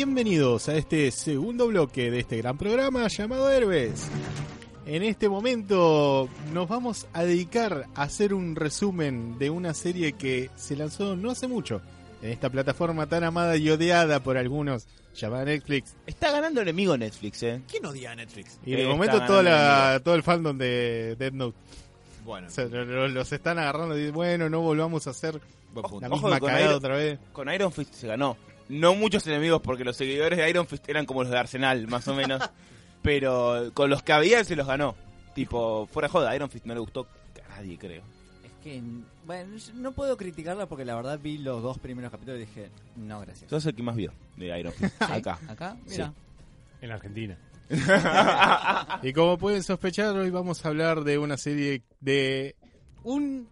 bienvenidos a este segundo bloque de este gran programa llamado Héroes. En este momento nos vamos a dedicar a hacer un resumen de una serie que se lanzó no hace mucho en esta plataforma tan amada y odiada por algunos llamada Netflix. Está ganando enemigo Netflix, ¿eh? ¿Quién odia a Netflix? Y de momento toda la, todo el fandom de Dead Note. Bueno, O sea, los están agarrando y dicen, bueno, no volvamos a hacer buen ojo, punto. la Ojo misma con cagada Iron- otra vez. Con Iron Fist se ganó. No muchos enemigos porque los seguidores de Iron Fist eran como los de Arsenal, más o menos. pero con los que había se los ganó. Tipo, fuera joda, Iron Fist no le gustó a nadie, creo. Es que, bueno, yo no puedo criticarla porque la verdad vi los dos primeros capítulos y dije, no, gracias. Sos el que más vio de Iron Fist. Acá. Acá, mira. En Argentina. y como pueden sospechar, hoy vamos a hablar de una serie de un,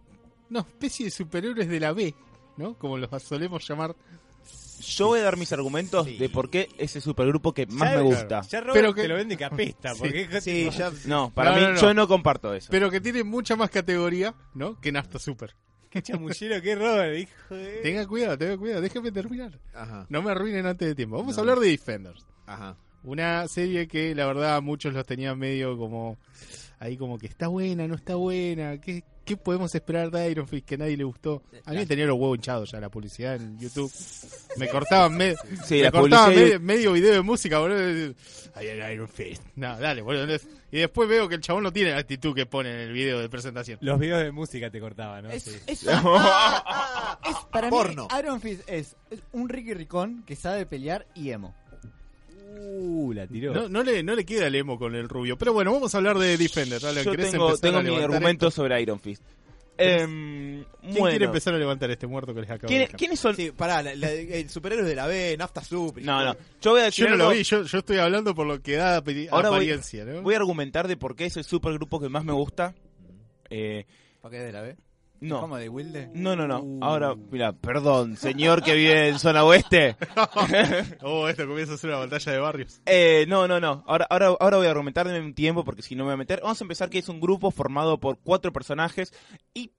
una especie de superhéroes de la B, ¿no? Como los solemos llamar. Yo voy a dar mis argumentos Sí. de por qué ese supergrupo que más Ya, me gusta. Ya Robert Pero que- te lo vende. Sí. Porque es Sí, ya. No, para No, mí no, no. yo no comparto eso. Pero que tiene mucha más categoría, ¿no? Que Nafta Super. Qué chamullero que Robert, hijo de... Tenga cuidado, tenga cuidado, déjeme terminar. Ajá, No me arruinen antes de tiempo. Vamos No. a hablar de Defenders. ajá. Una serie que la verdad muchos los tenían medio como ahí como que está buena, no está buena, ¿qué, qué podemos esperar de Iron Fist que a nadie le gustó? A mí me tenía los huevos hinchados ya la publicidad en YouTube. Me cortaban, me, Sí, me la cortaban publicidad- medio, medio video de música, boludo. Ahí era Iron Fist. No, dale, boludo. Entonces- Y después veo que el chabón no tiene la actitud que pone en el video de presentación. Los videos de música te cortaban, ¿no? Es, Sí. es- es- para Porno. mí, Iron Fist es, es un Ricky Ricón que sabe pelear y emo. Uh, la tiró. No, no, le, no le queda el emo con el rubio. Pero bueno, vamos a hablar de Defender. Dale, Yo ¿querés tengo, tengo mi argumento esto? sobre Iron Fist. Em, ¿Quién bueno. quiere empezar a levantar este muerto que les acabo de ¿Quién- dejar? ¿Quiénes son? Sí, pará, la- la- el superhéroe de la B, Nafta Super. No, no. Yo voy a decir Yo no lo vi, yo, yo estoy hablando por lo que da Ahora voy- apariencia, ¿no? Voy a argumentar de por qué es el supergrupo que más me gusta. Eh, ¿Para qué de la B? No. ¿Cómo de Wilde? No, no, no. Uh. Ahora, mira, perdón, señor que vive en zona oeste. Oh, esto comienza a ser una batalla de barrios. Eh, no, no, no. Ahora, ahora, ahora voy a argumentar de un tiempo porque si no me voy a meter. Vamos a empezar que es un grupo formado por cuatro personajes y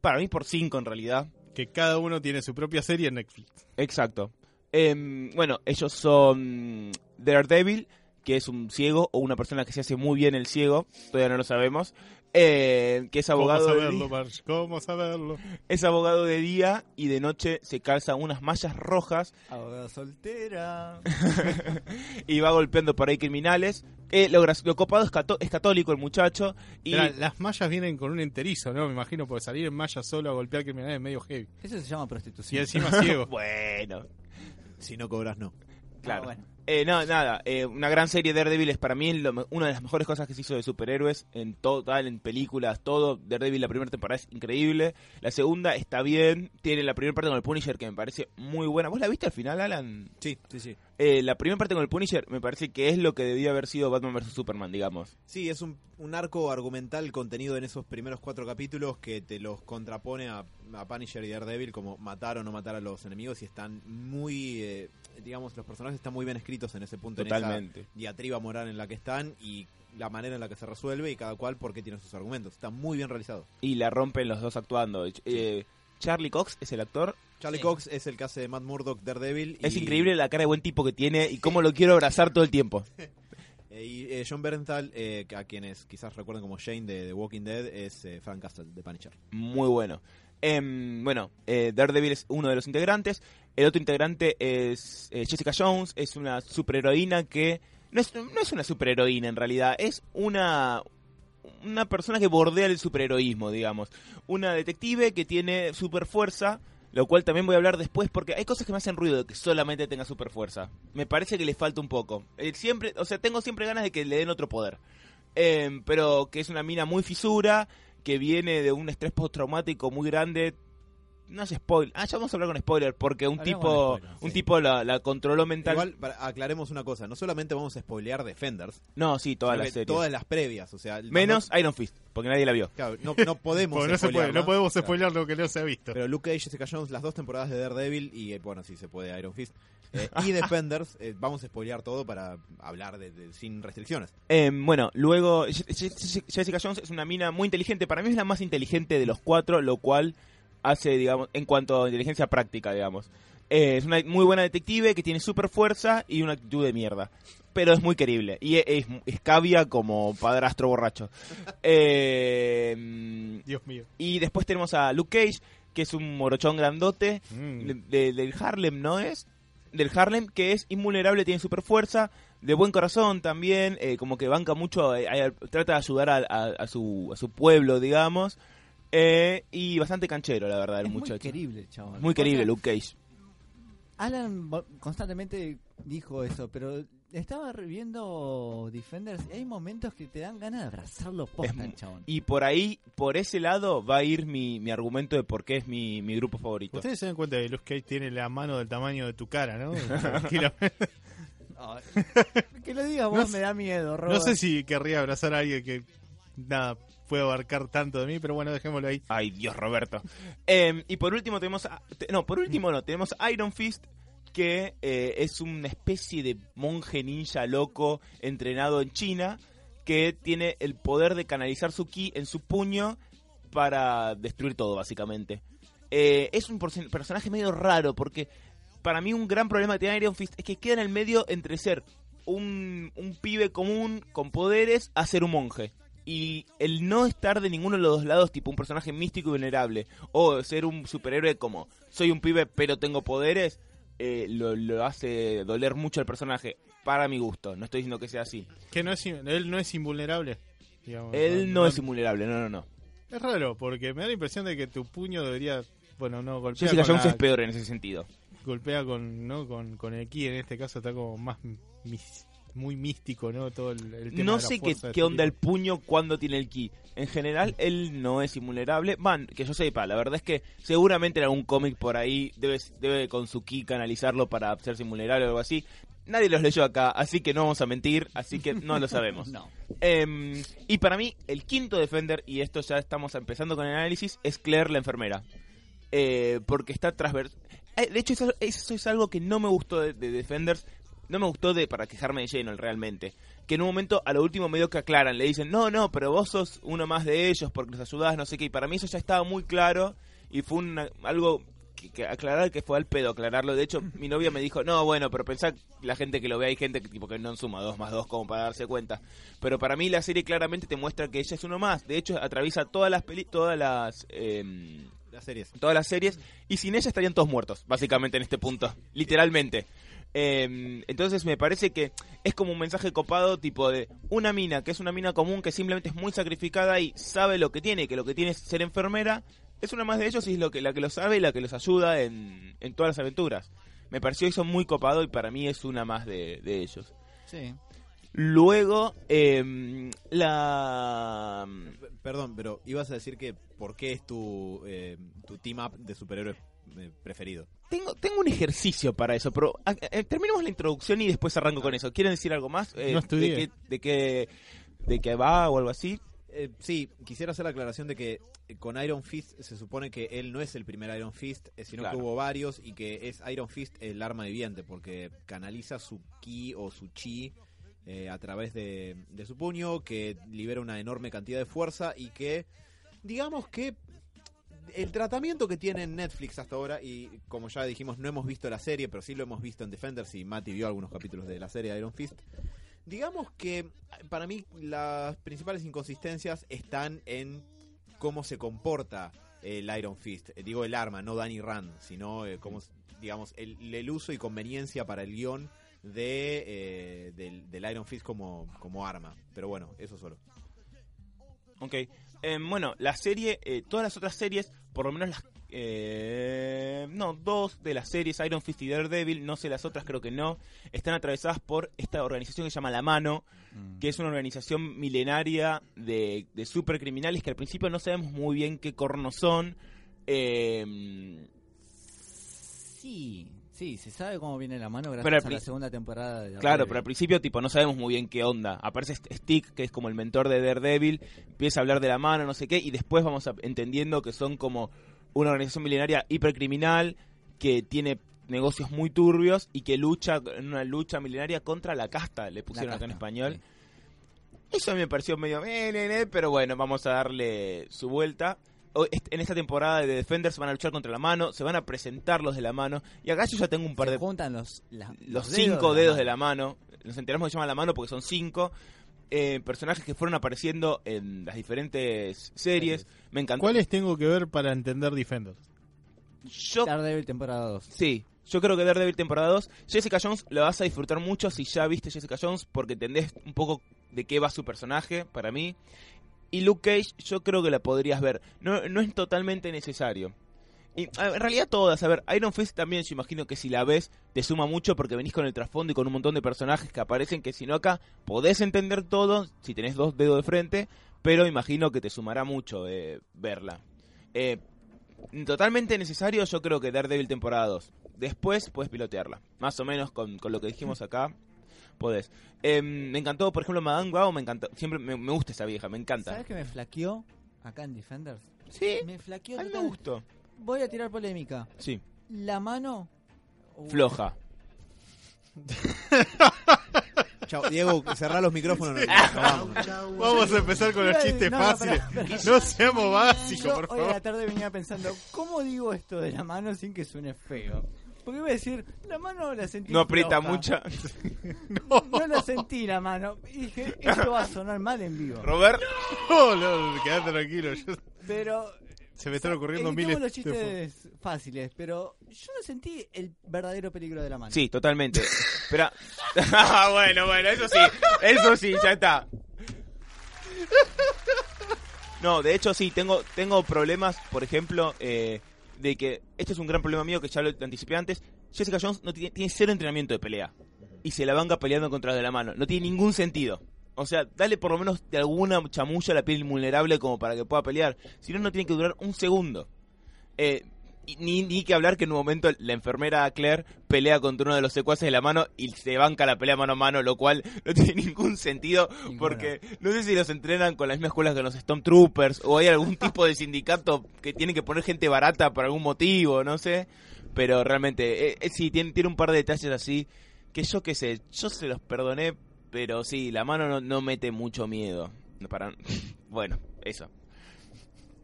para mí por cinco en realidad. Que cada uno tiene su propia serie en Netflix. Exacto. Em, bueno, ellos son Daredevil, que es un ciego o una persona que se hace muy bien el ciego, todavía no lo sabemos. Eh, que es abogado, ¿Cómo de saberlo, día, Marge? ¿Cómo saberlo? es abogado de día y de noche se calza unas mallas rojas Abogada soltera. y va golpeando por ahí criminales. Eh, lo, copado es, cató- es católico el muchacho y las mallas vienen con un enterizo, ¿no? Me imagino, porque salir en malla solo a golpear criminales es medio heavy. Eso se llama Y prostitución. encima ciego. bueno, Si no cobras, no. claro. Ah, bueno. Eh, no, nada, eh, una gran serie Daredevil es para mí lo una de las mejores cosas que se hizo de superhéroes en total, en películas, todo. Daredevil la primera temporada es increíble, la segunda está bien, tiene la primera parte con el Punisher que me parece muy buena. ¿Vos la viste al final, Alan? Sí, sí, sí. Eh, la primera parte con el Punisher me parece que es lo que debía haber sido Batman vs Superman, digamos. Sí, es un, un arco argumental contenido en esos primeros cuatro capítulos que te los contrapone a, a Punisher y Daredevil como matar o no matar a los enemigos y están muy, eh, digamos, los personajes están muy bien escritos en ese punto, en Totalmente. esa diatriba moral en la que están y la manera en la que se resuelve y cada cual porque tiene sus argumentos. Está muy bien realizado. Y la rompen los dos actuando. Eh, Charlie Cox es el actor. Charlie Sí. Cox es el que hace de Matt Murdock Daredevil. Es y- increíble la cara de buen tipo que tiene y cómo lo quiero abrazar todo el tiempo. eh, y eh, John Bernthal, eh, a quienes quizás recuerden como Shane de The Walking Dead, es eh, Frank Castle de Punisher. Muy bueno. Em, bueno, eh, Daredevil es uno de los integrantes. El otro integrante es eh, Jessica Jones. Es una superheroína que... No es, no es una superheroína en realidad. Es una... Una persona que bordea el superheroísmo, digamos. Una detective que tiene super fuerza. Lo cual también voy a hablar después porque hay cosas que me hacen ruido de que solamente tenga super fuerza. Me parece que le falta un poco. Eh, siempre, o sea, tengo siempre ganas de que le den otro poder. Em, pero que es una mina muy fisura, que viene de un estrés postraumático muy grande. No es spoiler. Ah, ya vamos a hablar con spoiler, porque un tipo, spoiler, un sí. tipo la, la controló mental. Igual, para- aclaremos una cosa, no solamente vamos a spoilear Defenders, no, sí, toda sino la que serie. todas las previas, o sea... Menos Iron Fist, porque nadie la vio. Claro, no, no podemos Porque no, se puede, spoilearla. no podemos Claro. spoiler lo que no se ha visto. Pero Luke Cage, Jessica Jones, las dos temporadas de Daredevil y, eh, bueno, sí se puede Iron Fist. eh, y Defenders, eh, vamos a spoilear todo para hablar de, de- sin restricciones. Em, bueno, luego Je- Je- Je- Jessica Jones es una mina muy inteligente. Para mí es la más inteligente de los cuatro, lo cual hace, digamos, en cuanto a inteligencia práctica, digamos. Eh, es una muy buena detective que tiene super fuerza y una actitud de mierda. Pero es muy querible. Y es, es, es cavia como padrastro borracho. Eh, Dios mío. y después tenemos a Luke Cage, que es un morochón grandote Mm. de- del Harlem, ¿no es? Del Harlem, que es invulnerable, tiene super fuerza, de buen corazón también, eh, como que banca mucho, eh, trata de ayudar a, a- a su, a su pueblo, digamos, eh, y bastante canchero, la verdad, el Es muy muchacho. querible, chabón. Muy querible, Luke Cage. Alan constantemente dijo eso, pero estaba viendo Defenders y hay momentos que te dan ganas de abrazarlo posta, chabón. Y por ahí, por ese lado, va a ir mi, mi argumento de por qué es mi, mi grupo favorito. Ustedes se dan cuenta que Luke Cage tiene la mano del tamaño de tu cara, ¿no? Ay, que lo digas vos No me da miedo, no Robert. sé si querría abrazar a alguien que nada puede abarcar tanto de mí, pero bueno, dejémoslo ahí. Ay, Dios, Roberto. Eh, y por último tenemos... no, por último no, tenemos Iron Fist, que eh, es una especie de monje ninja loco entrenado en China, que tiene el poder de canalizar su ki en su puño para destruir todo, básicamente. Eh, es un personaje medio raro, porque para mí un gran problema que tiene Iron Fist es que queda en el medio entre ser un, un pibe común con poderes a ser un monje. Y el no estar de ninguno de los dos lados, tipo un personaje místico y vulnerable, o ser un superhéroe como soy un pibe pero tengo poderes, eh, lo, lo hace doler mucho al personaje, para mi gusto. No estoy diciendo que sea así. Que no es, él no es invulnerable. digamos. Él no es invulnerable, no, no, no. Es raro, porque me da la impresión de que tu puño debería. Bueno, no, golpea Jessica Jones la- es peor en ese sentido. golpea con, ¿no? con, con el ki. En este caso está como más. mis- muy místico, ¿no? Todo el, el tema No de la sé qué, qué onda el puño cuando tiene el ki. En general, él no es invulnerable. Van, que yo sepa, la verdad es que seguramente en algún cómic por ahí debe, debe con su ki canalizarlo para hacerse invulnerable o algo así. Nadie los leyó acá, así que no vamos a mentir, así que no lo sabemos. No. Em, y para mí, el quinto Defender, y esto ya estamos empezando con el análisis, es Claire la enfermera. Eh, porque está transversal. de hecho, eso, eso es algo que no me gustó de, de Defenders. No me gustó de para quejarme de lleno realmente. Que en un momento, a lo último, medio que aclaran. Le dicen, no, no, pero vos sos uno más de ellos porque los ayudás, no sé qué. Y para mí eso ya estaba muy claro. Y fue una- algo que, que aclarar que fue al pedo aclararlo. De hecho, mi novia me dijo, no, bueno, pero pensá la gente que lo ve, hay gente que tipo que no suma dos más dos como para darse cuenta. Pero para mí la serie claramente te muestra que ella es uno más. De hecho, atraviesa todas las peli todas las em, Las series. todas las series y sin ella estarían todos muertos, básicamente en este punto, literalmente. Eh, entonces me parece que es como un mensaje copado tipo de una mina que es una mina común que simplemente es muy sacrificada y sabe lo que tiene, que lo que tiene es ser enfermera, es una más de ellos y es lo que, la que lo sabe y la que los ayuda en, en todas las aventuras. Me pareció eso muy copado y para mí es una más de, de ellos. Sí. Luego, eh, la... Perdón, pero ibas a decir que ¿por qué es tu, eh, tu team up de superhéroes eh, preferido? Tengo, tengo un ejercicio para eso, pero a- terminemos la introducción y después arranco con eso. ¿Quieren decir algo más? Eh, No estudié. ¿De qué, de, qué, ¿De qué va o algo así? Eh, sí, quisiera hacer la aclaración de que eh, con Iron Fist se supone que él no es el primer Iron Fist, eh, sino Claro. que hubo varios y que es Iron Fist el arma viviente porque canaliza su ki o su chi eh, a través de, de su puño, que libera una enorme cantidad de fuerza y que, digamos que el tratamiento que tiene en Netflix hasta ahora, y como ya dijimos, no hemos visto la serie, pero sí lo hemos visto en Defenders y Mati vio algunos capítulos de la serie Iron Fist. Digamos que para mí las principales inconsistencias están en cómo se comporta el Iron Fist. Eh, digo el arma, no Danny Rand, sino eh, cómo, digamos, el, el uso y conveniencia para el guion de, eh, del, del Iron Fist como, como arma. Pero bueno, eso solo. Ok. Eh, bueno, la serie, eh, todas las otras series, por lo menos las... eh, no, dos de las series, Iron Fist y Daredevil, no sé las otras, creo que no, están atravesadas por esta organización que se llama La Mano, Mm. que es una organización milenaria de, de supercriminales que al principio no sabemos muy bien qué cornos son. Eh, Sí, sí, se sabe cómo viene la mano gracias Pero a la segunda temporada de Claro, pero al principio tipo no sabemos muy bien qué onda. Aparece este Stick, que es como el mentor de Daredevil, empieza a hablar de la mano, no sé qué, y después vamos a- entendiendo que son como una organización milenaria hipercriminal que tiene negocios muy turbios y que lucha en una lucha milenaria contra la casta, le pusieron acá en español. sí. Eso me pareció medio, eh, eh, eh, pero bueno, vamos a darle su vuelta. En esta temporada de Defenders van a luchar contra la mano, se van a presentar los de la mano. Y acá yo ya tengo un par Se de juntan los, la- los dedos cinco de dedos la de la mano. Nos enteramos que se llama la mano porque son cinco. eh, personajes que fueron apareciendo en las diferentes series. Me encantó. ¿Cuáles tengo que ver para entender Defenders? Yo, Daredevil temporada 2. sí, yo creo que Daredevil temporada 2. Jessica Jones la vas a disfrutar mucho si ya viste Jessica Jones porque entendés un poco de qué va su personaje, para mí. Y Luke Cage, yo creo que la podrías ver. No, no es totalmente necesario. Y en realidad todas, a ver, Iron Fist también yo imagino que si la ves te suma mucho porque venís con el trasfondo y con un montón de personajes que aparecen que si no acá podés entender todo si tenés dos dedos de frente, pero imagino que te sumará mucho eh, verla. Eh, totalmente necesario yo creo que Daredevil temporada 2. Después puedes pilotearla, más o menos con, con lo que dijimos acá. Podés. Eh, me encantó, por ejemplo, Madame Gao, me encantó. Siempre me, me gusta esa vieja, me encanta. ¿Sabes que me flaqueó acá en Defenders? Sí, Me flaqueó a mí me gustó. Voy a tirar polémica. Sí, La mano. Uh, floja. Chao, Diego, cerrá los micrófonos. nos- nos vamos. Vamos a empezar con los chistes no, no, fáciles. No seamos básicos, Yo por hoy a la favor. tarde venía pensando, ¿cómo digo esto de la mano sin que suene feo? Porque iba a decir, la mano la sentí No aprieta floja. mucha. No la sentí la mano. Y dije, esto va a sonar mal en vivo. Robert, No, no, quédate tranquilo. yo- Pero se me están ocurriendo miles los de chistes fáciles, pero yo no sentí el verdadero peligro de la mano. Sí, totalmente. Espera. Ah, bueno, bueno, eso sí. Eso sí, ya está. No, de hecho sí, tengo, tengo problemas, por ejemplo, eh, de que este es un gran problema mío que ya lo anticipé antes. Jessica Jones no tiene, tiene cero entrenamiento de pelea. Y se la banca peleando contra de la mano. No tiene ningún sentido. O sea, dale por lo menos de alguna chamulla a la piel vulnerable como para que pueda pelear. Si no, no tiene que durar un segundo. Eh, ni, ni que hablar que en un momento la enfermera Claire pelea contra uno de los secuaces de la mano y se banca la pelea mano a mano, lo cual no tiene ningún sentido porque no sé si los entrenan con las mismas escuelas que los Stormtroopers o hay algún tipo de sindicato que tiene que poner gente barata por algún motivo, no sé. Pero realmente, eh, eh, sí, tiene, tiene un par de detalles así que yo qué sé, yo se los perdoné, pero sí, la mano no, no mete mucho miedo. Para... Bueno, eso.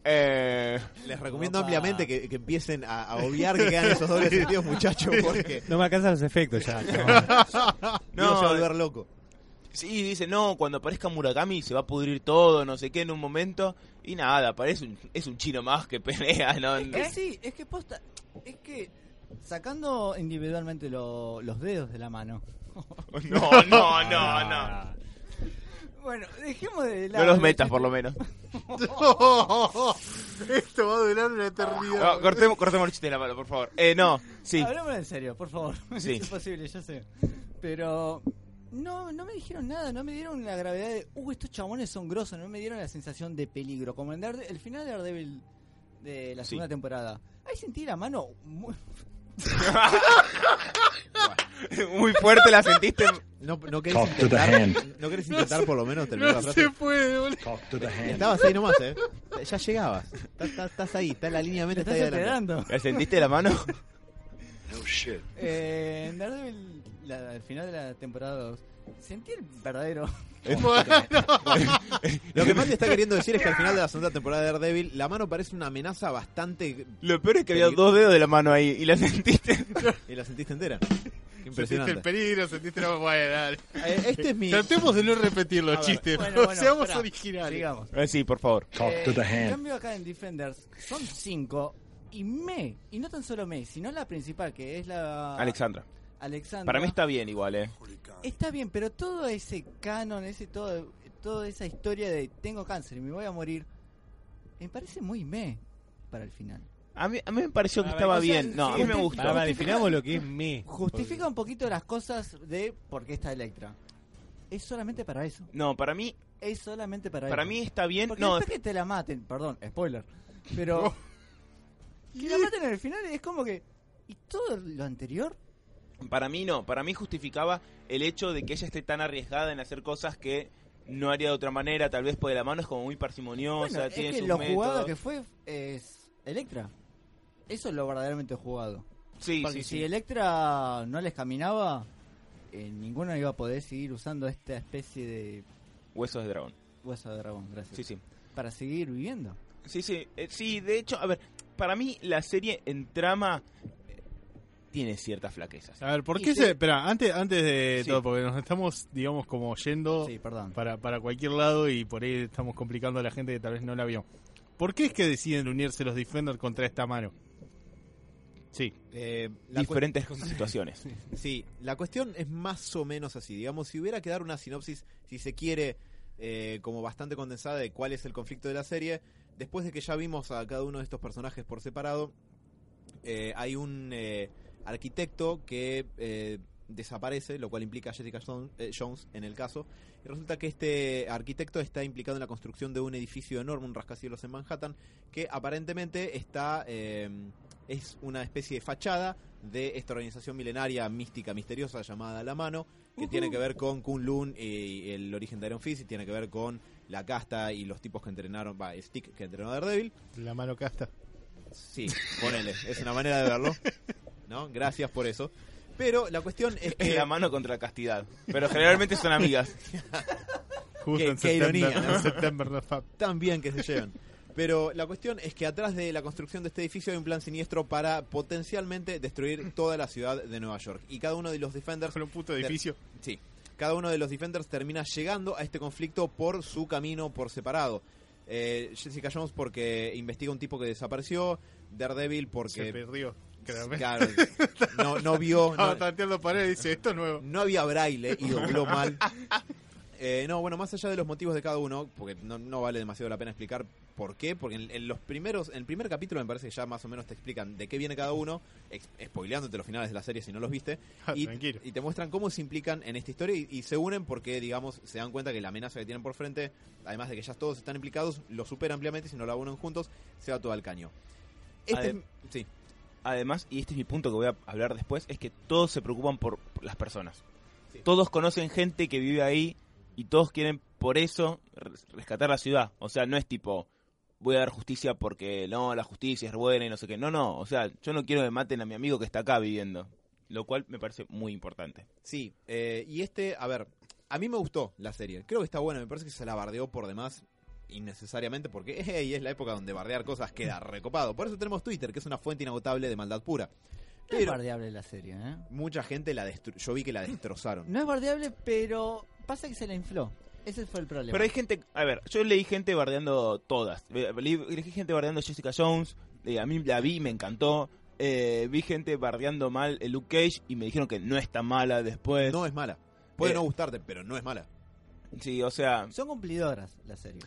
Eh... Les recomiendo Opa. ampliamente que, que empiecen a, a obviar que quedan esos dobles sentidos, muchachos, porque No me alcanzan los efectos ya. no se va a volver loco. Sí, dice, no, cuando aparezca Murakami se va a pudrir todo, no sé qué, en un momento. Y nada, parece un, es un chino más que pelea, ¿no? Es que sí, es que posta, es que sacando individualmente lo- los dedos de la mano. No, no, no, no. Bueno, dejemos de No lado los los metas, por lo menos. Esto va a durar una eternidad. No, cortemos, cortemos el chiste de la mano, por favor. Eh, no, sí. Hablemos en serio, por favor. Sí. Es imposible, yo sé. Pero no, no me dijeron nada, no me dieron la gravedad de, uh, estos chabones son grosos, no me dieron la sensación de peligro. Como en Darede- el final de Daredevil de la Sí. segunda temporada. Ahí sentí la mano muy- Muy fuerte la sentiste. No, no querés Talk to the intentar, hand. no querés intentar por lo menos terminar la No frase. se puede, boludo. Talk to the hand. Estabas ahí nomás, eh. Ya llegabas. Estás, estás- estás ahí, está en la línea de ¿Te meta, estás está ahí enterando? ¿La sentiste la mano? No shit. Eh, en Daredevil, la- al final de la temporada 2, sentí el verdadero... Lo que Mati está queriendo decir es que al final de la segunda temporada de Daredevil, la mano parece una amenaza bastante. Lo peor es que había dos dedos de la mano ahí y la sentiste. y la sentiste entera. Qué Sentiste el peligro, sentiste la... Bueno, dale. Eh, Este es mi. Tratemos de no repetir los chistes. bueno, bueno, Seamos espera, originales. Sigamos. Eh, sí, por favor. Talk Eh, to the En hand. cambio acá en Defenders son cinco y me, y no tan solo me, sino la principal que es la Alexandra. Alexandra. Para mí está bien igual, eh. Está bien, pero todo ese canon, ese todo, toda esa historia de tengo cáncer y me voy a morir, me parece muy me para el final. A mí, a mí me pareció que estaba o sea, bien. No, a mí me gustó. Justifica- definamos lo que es me. Justifica un poquito las cosas de por qué está Electra. Es solamente para eso. No, para mí, Es solamente para, para eso. mí está bien. Porque No, después que te la maten, perdón, spoiler. Pero que la maten en el final es como que y todo lo anterior Para mí no, para mí justificaba el hecho de que ella esté tan arriesgada en hacer cosas que no haría de otra manera, tal vez por de la mano es como muy parsimoniosa, Bueno, es tiene que sus lo métodos. jugado que fue es Electra. Eso es lo verdaderamente jugado. Sí, Porque sí, si sí. Electra no les caminaba, eh, ninguno iba a poder seguir usando esta especie de Huesos de dragón. hueso de dragón, gracias. Sí, sí. Para seguir viviendo. Sí, sí, eh, sí, de hecho, a ver, para mí la serie en trama tiene ciertas flaquezas. A ver, ¿por qué se...? Espera, antes, antes de Sí. todo, porque nos estamos, digamos, como yendo Sí, perdón. para, para cualquier lado y por ahí estamos complicando a la gente que tal vez no la vio. ¿Por qué es que deciden unirse los Defenders contra esta mano? Sí. Eh, Diferentes situaciones. Sí, la cuestión es más o menos así. Digamos, si hubiera que dar una sinopsis, si se quiere, eh, como bastante condensada de cuál es el conflicto de la serie, después de que ya vimos a cada uno de estos personajes por separado, eh, hay un eh, arquitecto que eh, desaparece, lo cual implica a Jessica Jones, eh, Jones en el caso. Y resulta que este arquitecto está implicado en la construcción de un edificio enorme, un rascacielos en Manhattan, que aparentemente está eh, es una especie de fachada de esta organización milenaria mística misteriosa llamada La Mano, que tiene que ver con Kunlun y el origen de Iron Fist y tiene que ver con la casta y los tipos que entrenaron, va, Stick que entrenó a Daredevil. La mano casta. Sí, ponele, es una manera de verlo. ¿No? Gracias por eso. Pero la cuestión es Es que la mano contra la castidad. Pero generalmente son amigas. Justo Qué- en qué ironía, ¿no? tan bien que se llevan. Pero la cuestión es que atrás de la construcción de este edificio hay un plan siniestro para potencialmente destruir toda la ciudad de Nueva York. Y cada uno de los Defenders Con un puto edificio. Sí. Cada uno de los Defenders termina llegando a este conflicto por su camino por separado. Eh, Jessica Jones porque investiga un tipo que desapareció. Daredevil Se porque... perdió. Créame. Claro, no, no vio... Estaba No, tanteando pared y dice, esto es nuevo. no había braille y dobló mal. Eh, no, bueno, más allá de los motivos de cada uno, porque no, no vale demasiado la pena explicar por qué, porque en, en los primeros, en el primer capítulo me parece que ya más o menos te explican de qué viene cada uno, ex- spoileándote los finales de la serie si no los viste, Ah, y, te muestran cómo se implican en esta historia y, y se unen porque, digamos, se dan cuenta que la amenaza que tienen por frente, además de que ya todos están implicados, lo supera ampliamente si no la unen juntos, se va todo al caño. Este, Adem- sí, Además, y este es mi punto que voy a hablar después, es que todos se preocupan por las personas. Sí. Todos conocen gente que vive ahí y todos quieren por eso res- rescatar la ciudad. O sea, no es tipo, voy a dar justicia porque no, la justicia es buena y no sé qué. No, no, o sea, yo no quiero que maten a mi amigo que está acá viviendo. Lo cual me parece muy importante. Sí, eh, y este, a ver, a mí me gustó la serie. Creo que está buena, me parece que se la bardeó por demás innecesariamente porque hey, es la época donde bardear cosas queda recopado. Por eso tenemos Twitter, que es una fuente inagotable de maldad pura. No es Pero bardeable la serie, ¿eh? mucha gente la destru- yo vi que la destrozaron. No es bardeable, pero pasa que se la infló. Ese fue el problema. Pero hay gente, a ver, yo leí gente bardeando todas. Eh, Leí, gente bardeando Jessica Jones, eh, a mí la vi, me encantó. Eh, vi gente bardeando mal el Luke Cage y me dijeron que no es tan mala después. No es mala. Puede Eh. no gustarte, pero no es mala. Sí, o sea, Son cumplidoras las series.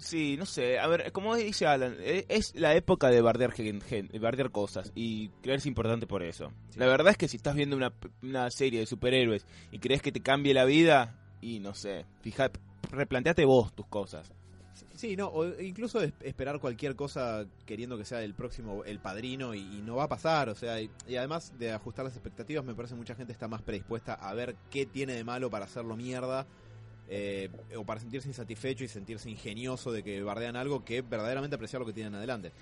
Sí, no sé. A ver, como dice Alan, eh, es la época de bardear, gen- gen- de bardear cosas y creerse importante por eso. Sí. La verdad es que si estás viendo una, una serie de superhéroes y crees que te cambie la vida, y no sé, fija, replanteate vos tus cosas. Sí, no, o incluso es- esperar cualquier cosa queriendo que sea el próximo, el padrino, y, y no va a pasar, o sea, y, y además de ajustar las expectativas, me parece mucha gente está más predispuesta a ver qué tiene de malo para hacerlo mierda, eh, o para sentirse insatisfecho y sentirse ingenioso de que bardean algo que verdaderamente apreciar lo que tienen adelante.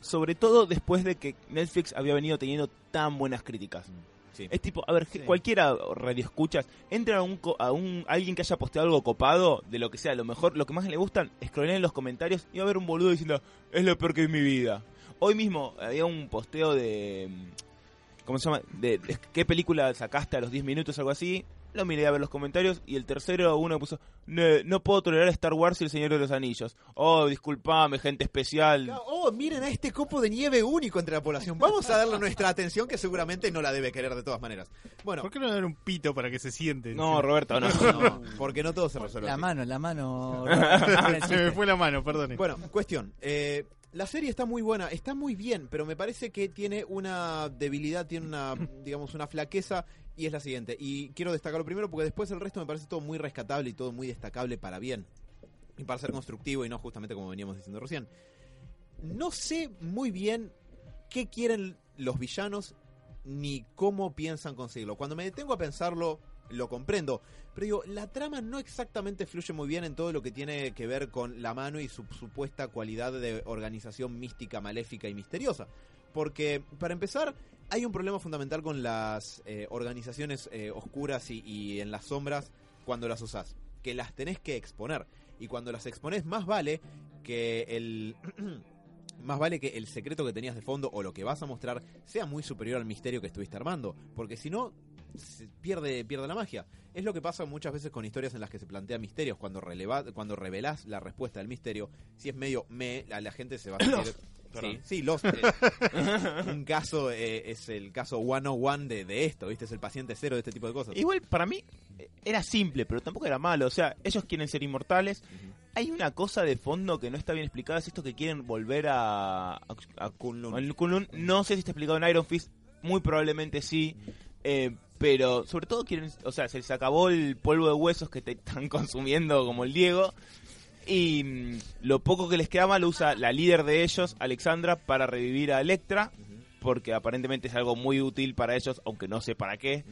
Sobre todo después de que Netflix había venido teniendo tan buenas críticas. Sí. Es tipo, a ver, Sí. cualquiera radio escuchas, entra a un, co- a un alguien que haya posteado algo copado, de lo que sea, lo mejor, lo que más le gustan, scrollen en los comentarios y va a haber un boludo diciendo, es lo peor que vi en mi vida. Hoy mismo había un posteo de, mm, ¿cómo se llama? De, de qué película sacaste a los 10 minutos, algo así. Lo miré a ver los comentarios y el tercero uno puso, no, no puedo tolerar Star Wars y el Señor de los Anillos. Oh, disculpame, gente especial. Oh, miren a este copo de nieve único entre la población. Vamos a darle nuestra atención que seguramente no la debe querer de todas maneras. Bueno, ¿Por qué no dar un pito para que se siente? No, Roberto, no. no, porque no todo se resuelve. La mano, la mano. se me fue la mano, perdone. Bueno, cuestión. eh, la serie está muy buena, está muy bien, pero me parece que tiene una debilidad, tiene una, digamos, una flaqueza, y es la siguiente. Y quiero destacarlo primero porque después el resto me parece todo muy rescatable y todo muy destacable para bien. Y para ser constructivo y no justamente como veníamos diciendo recién. No sé muy bien qué quieren los villanos ni cómo piensan conseguirlo. Cuando me detengo a pensarlo, lo comprendo. Pero digo, la trama no exactamente fluye muy bien en todo lo que tiene que ver con la mano y su supuesta cualidad de organización mística, maléfica y misteriosa. Porque, para empezar, hay un problema fundamental con las eh, organizaciones eh, oscuras y, y en las sombras cuando las usás. Que las tenés que exponer. Y cuando las expones, más vale que el. Más vale que el secreto que tenías de fondo o lo que vas a mostrar sea muy superior al misterio que estuviste armando. Porque si no, se pierde, pierde la magia. Es lo que pasa muchas veces con historias en las que se plantean misterios. Cuando, releva, cuando revelás la respuesta del misterio, si es medio me, la, la gente se va a sentir. Sí, sí, Lost. eh, un caso eh, es el caso 101 de, de esto, ¿viste? Es el paciente cero de este tipo de cosas. Igual para mí eh, era simple, pero tampoco era malo. O sea, ellos quieren ser inmortales. Hay una cosa de fondo que no está bien explicada, es esto que quieren volver a, a, a Kunlun. al Kunlun. No sé si está explicado en Iron Fist, muy probablemente sí. eh, pero sobre todo quieren, o sea, se les acabó el polvo de huesos que te están consumiendo como el Diego. Y mm, lo poco que les quedaba lo usa la líder de ellos, Alexandra, para revivir a Electra. Porque aparentemente es algo muy útil para ellos, aunque no sé para qué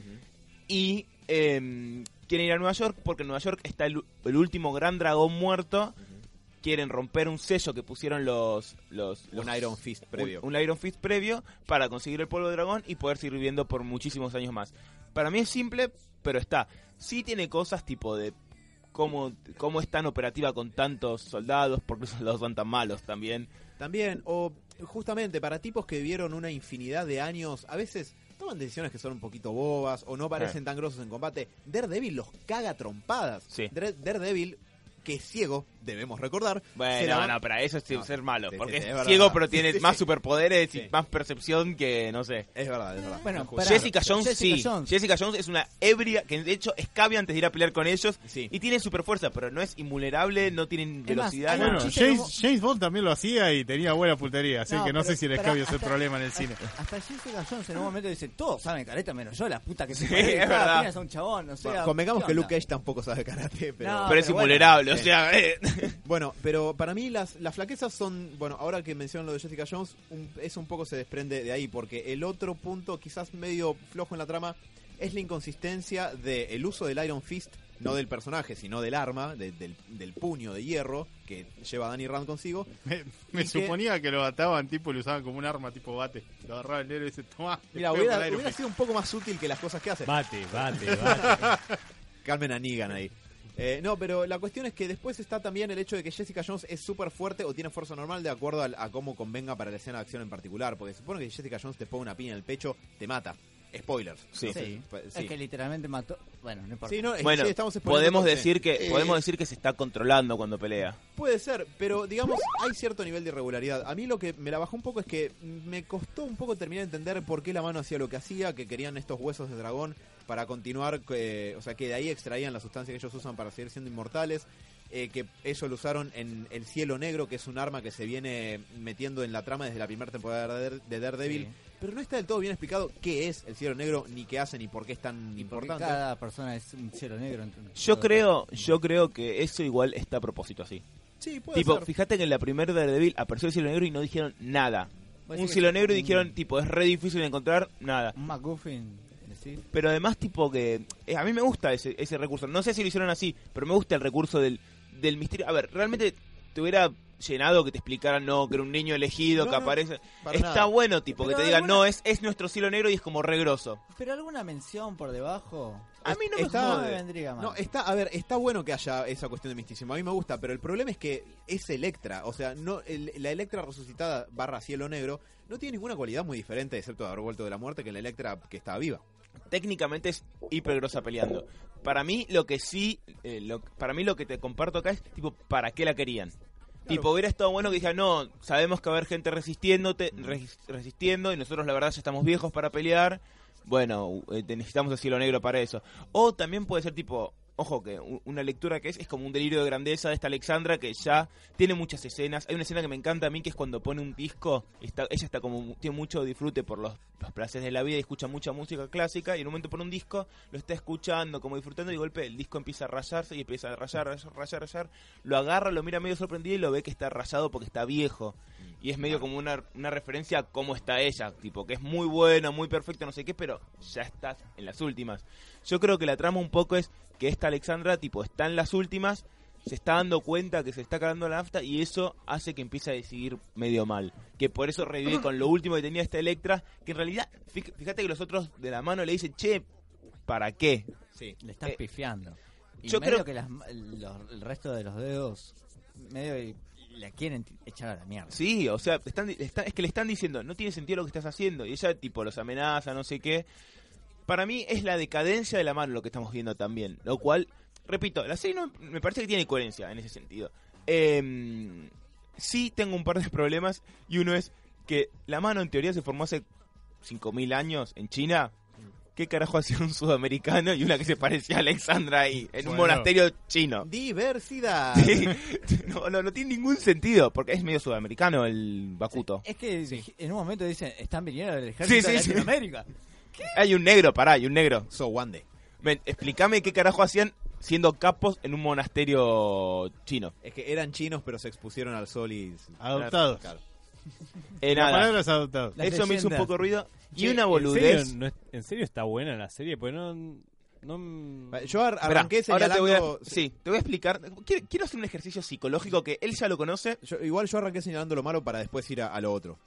y eh, quieren ir a Nueva York porque en Nueva York está el, el último gran dragón muerto. Quieren romper un sello que pusieron los... los, Un Iron Fist previo. Un, un Iron Fist previo para conseguir el polvo de dragón y poder seguir viviendo por muchísimos años más. Para mí es simple, pero está. Sí tiene cosas tipo de cómo, cómo es tan operativa con tantos soldados, porque los soldados son tan malos también. También, o justamente para tipos que vivieron una infinidad de años, a veces toman decisiones que son un poquito bobas o no parecen tan grosos en combate. Daredevil los caga trompadas. Sí. Dare- Daredevil, que es ciego, debemos recordar. se Bueno, la va- no, para eso es No, ser malo. sí, porque sí, es, es ciego, pero tiene Sí, más sí. superpoderes Sí. y más percepción que, no sé. Es verdad, es verdad. Bueno, No. Jessica Jones Jessica sí. Jones. Jessica Jones es una ebria que de hecho escabe antes de ir a pelear con ellos Sí. y tiene super fuerza, pero no es invulnerable, no tiene más, velocidad. hay nada. Bueno, James, James Bond también lo hacía y tenía buena puntería, así No, que no pero- sé si el pero escabio es el problema en el cine. Hasta Jessica Jones en un momento dice, todos saben careta menos yo, la puta que se es verdad. es un chabón, o sea, Bueno, convengamos ¿qué que? Luke Cage tampoco sabe karate, pero... No, pero es pero invulnerable, o sí. sea, eh. Bueno, pero para mí las, las flaquezas son, bueno, ahora que mencionan lo de Jessica Jones, un, eso un poco se desprende de ahí, porque el otro punto quizás medio flojo en la trama es la inconsistencia del uso del Iron Fist, no del personaje, sino del arma, de- del, del puño de hierro que lleva Danny Rand consigo. Me, me Y que- suponía que lo ataban tipo y lo usaban como un arma tipo bate. Lo agarraba el negro y dice, toma. Mira, hubiera, hubiera Fist". sido un poco más útil que las cosas que hace. Bate, bate, bate. Carmen a Negan ahí. Eh, no, pero la cuestión es que después está también el hecho de que Jessica Jones es súper fuerte o tiene fuerza normal de acuerdo al- a, cómo convenga para la escena de acción en particular. Porque se supone que si Jessica Jones te pone una piña en el pecho, te mata. Spoilers. Sí. Sí. pues, Es sí. que literalmente mató. Bueno, no importa. Sí, no, es- Bueno, sí, estamos podemos decir que Eh, podemos decir que se está controlando cuando pelea. Puede ser, pero digamos, hay cierto nivel de irregularidad. A mí lo que me la bajó un poco es que me costó un poco terminar de entender por qué la mano hacía lo que hacía, que querían estos huesos de dragón para continuar, eh, o sea, que de ahí extraían la sustancia que ellos usan para seguir siendo inmortales. eh, que ellos lo usaron en el cielo negro, que es un arma que se viene metiendo en la trama desde la primera temporada de Dare- de Daredevil. Sí. Pero no está del todo bien explicado qué es el cielo negro, ni qué hace, ni por qué es tan importante. cada persona es un cielo negro. Yo creo, yo creo que eso igual está a propósito así. Sí, puede Tipo, ser. fíjate que en la primera Daredevil apareció el cielo negro y no dijeron nada. Un cielo negro y dijeron, tipo, es re difícil de encontrar, nada. Un McGuffin, decís. Pero además, tipo que. eh, a mí me gusta ese, ese recurso. No sé si lo hicieron así, pero me gusta el recurso del, del misterio. A ver, realmente te hubiera llenado que te explicaran, no, que era un niño elegido, No, que no, aparece. Está nada. bueno, tipo, que te digan, alguna- no, es, es nuestro cielo negro y es como regroso. Pero alguna mención por debajo. A mí no me Está- me vendría mal. No, está, a ver, está bueno que haya esa cuestión de misticismo. A mí me gusta, pero el problema es que es Electra. O sea, no el- la Electra resucitada barra cielo negro no tiene ninguna cualidad muy diferente, excepto haber vuelto de la muerte, que la Electra que estaba viva. Técnicamente es hiper grosa peleando. Para mí lo que sí, eh, lo- para mí lo que te comparto acá es tipo, ¿para qué la querían? Tipo, hubiera estado bueno que dijeran, no, sabemos que va a haber gente resistiéndote, res- resistiendo y nosotros la verdad ya estamos viejos para pelear. Bueno, eh, necesitamos el cielo negro para eso. O también puede ser tipo, ojo, que una lectura que es, es como un delirio de grandeza de esta Alexandra que ya tiene muchas escenas. Hay una escena que me encanta a mí que es cuando pone un disco, está, ella está como, tiene mucho disfrute por los, placeres de la vida y escucha mucha música clásica y en un momento pone un disco, lo está escuchando, como disfrutando y de golpe el disco empieza a rayarse y empieza a rayar, rayar, rayar, rayar. Lo agarra, lo mira medio sorprendido y lo ve que está rayado porque está viejo. Y es medio como una, una referencia a cómo está ella, tipo que es muy buena, muy perfecta, no sé qué, pero ya estás en las últimas. Yo creo que la trama un poco es que esta Alexandra, tipo, está en las últimas, se está dando cuenta que se está cagando la nafta y eso hace que empiece a decidir medio mal. Que por eso revive con lo último que tenía esta Electra, que en realidad, fí- fíjate que los otros de la mano le dicen, che, ¿para qué? Sí. Le estás Eh, pifiando. Y Yo medio creo- que las- los- el resto de los dedos medio la quieren echar a la mierda. Sí, o sea, están, está- es que le están diciendo, no tiene sentido lo que estás haciendo. Y ella, tipo, los amenaza, no sé qué. Para mí es la decadencia de la mano lo que estamos viendo también. Lo cual, repito, la serie no, me parece que tiene coherencia en ese sentido. Eh, sí tengo un par de problemas. Y uno es que la mano en teoría se formó hace 5.000 años en China. ¿Qué carajo hacía un sudamericano y una que se parecía a Alexandra ahí, en un monasterio chino? Diversidad. Sí. No, no, no tiene ningún sentido, porque es medio sudamericano el Bakuto. Es que en un momento dicen, están viniendo del ejército Sí, de sí, Latinoamérica. Hay un negro, pará, hay un negro. So one day. Ven, explícame qué carajo hacían siendo capos en un monasterio chino. Es que eran chinos, pero se expusieron al sol y. Adoptados. Claro. Eh, nada, palabra es adoptados. Las eso me hizo un leyendas. poco ruido. Y Che, una ¿En boludez. serio, no es- ¿En serio está buena la serie? Pues no... no Yo ar- Esperá, arranqué ahora te señalando. voy a, sí, te voy a explicar. Quiero, quiero hacer un ejercicio psicológico que él ya lo conoce. yo- igual yo arranqué señalando lo malo para después ir a, a lo otro.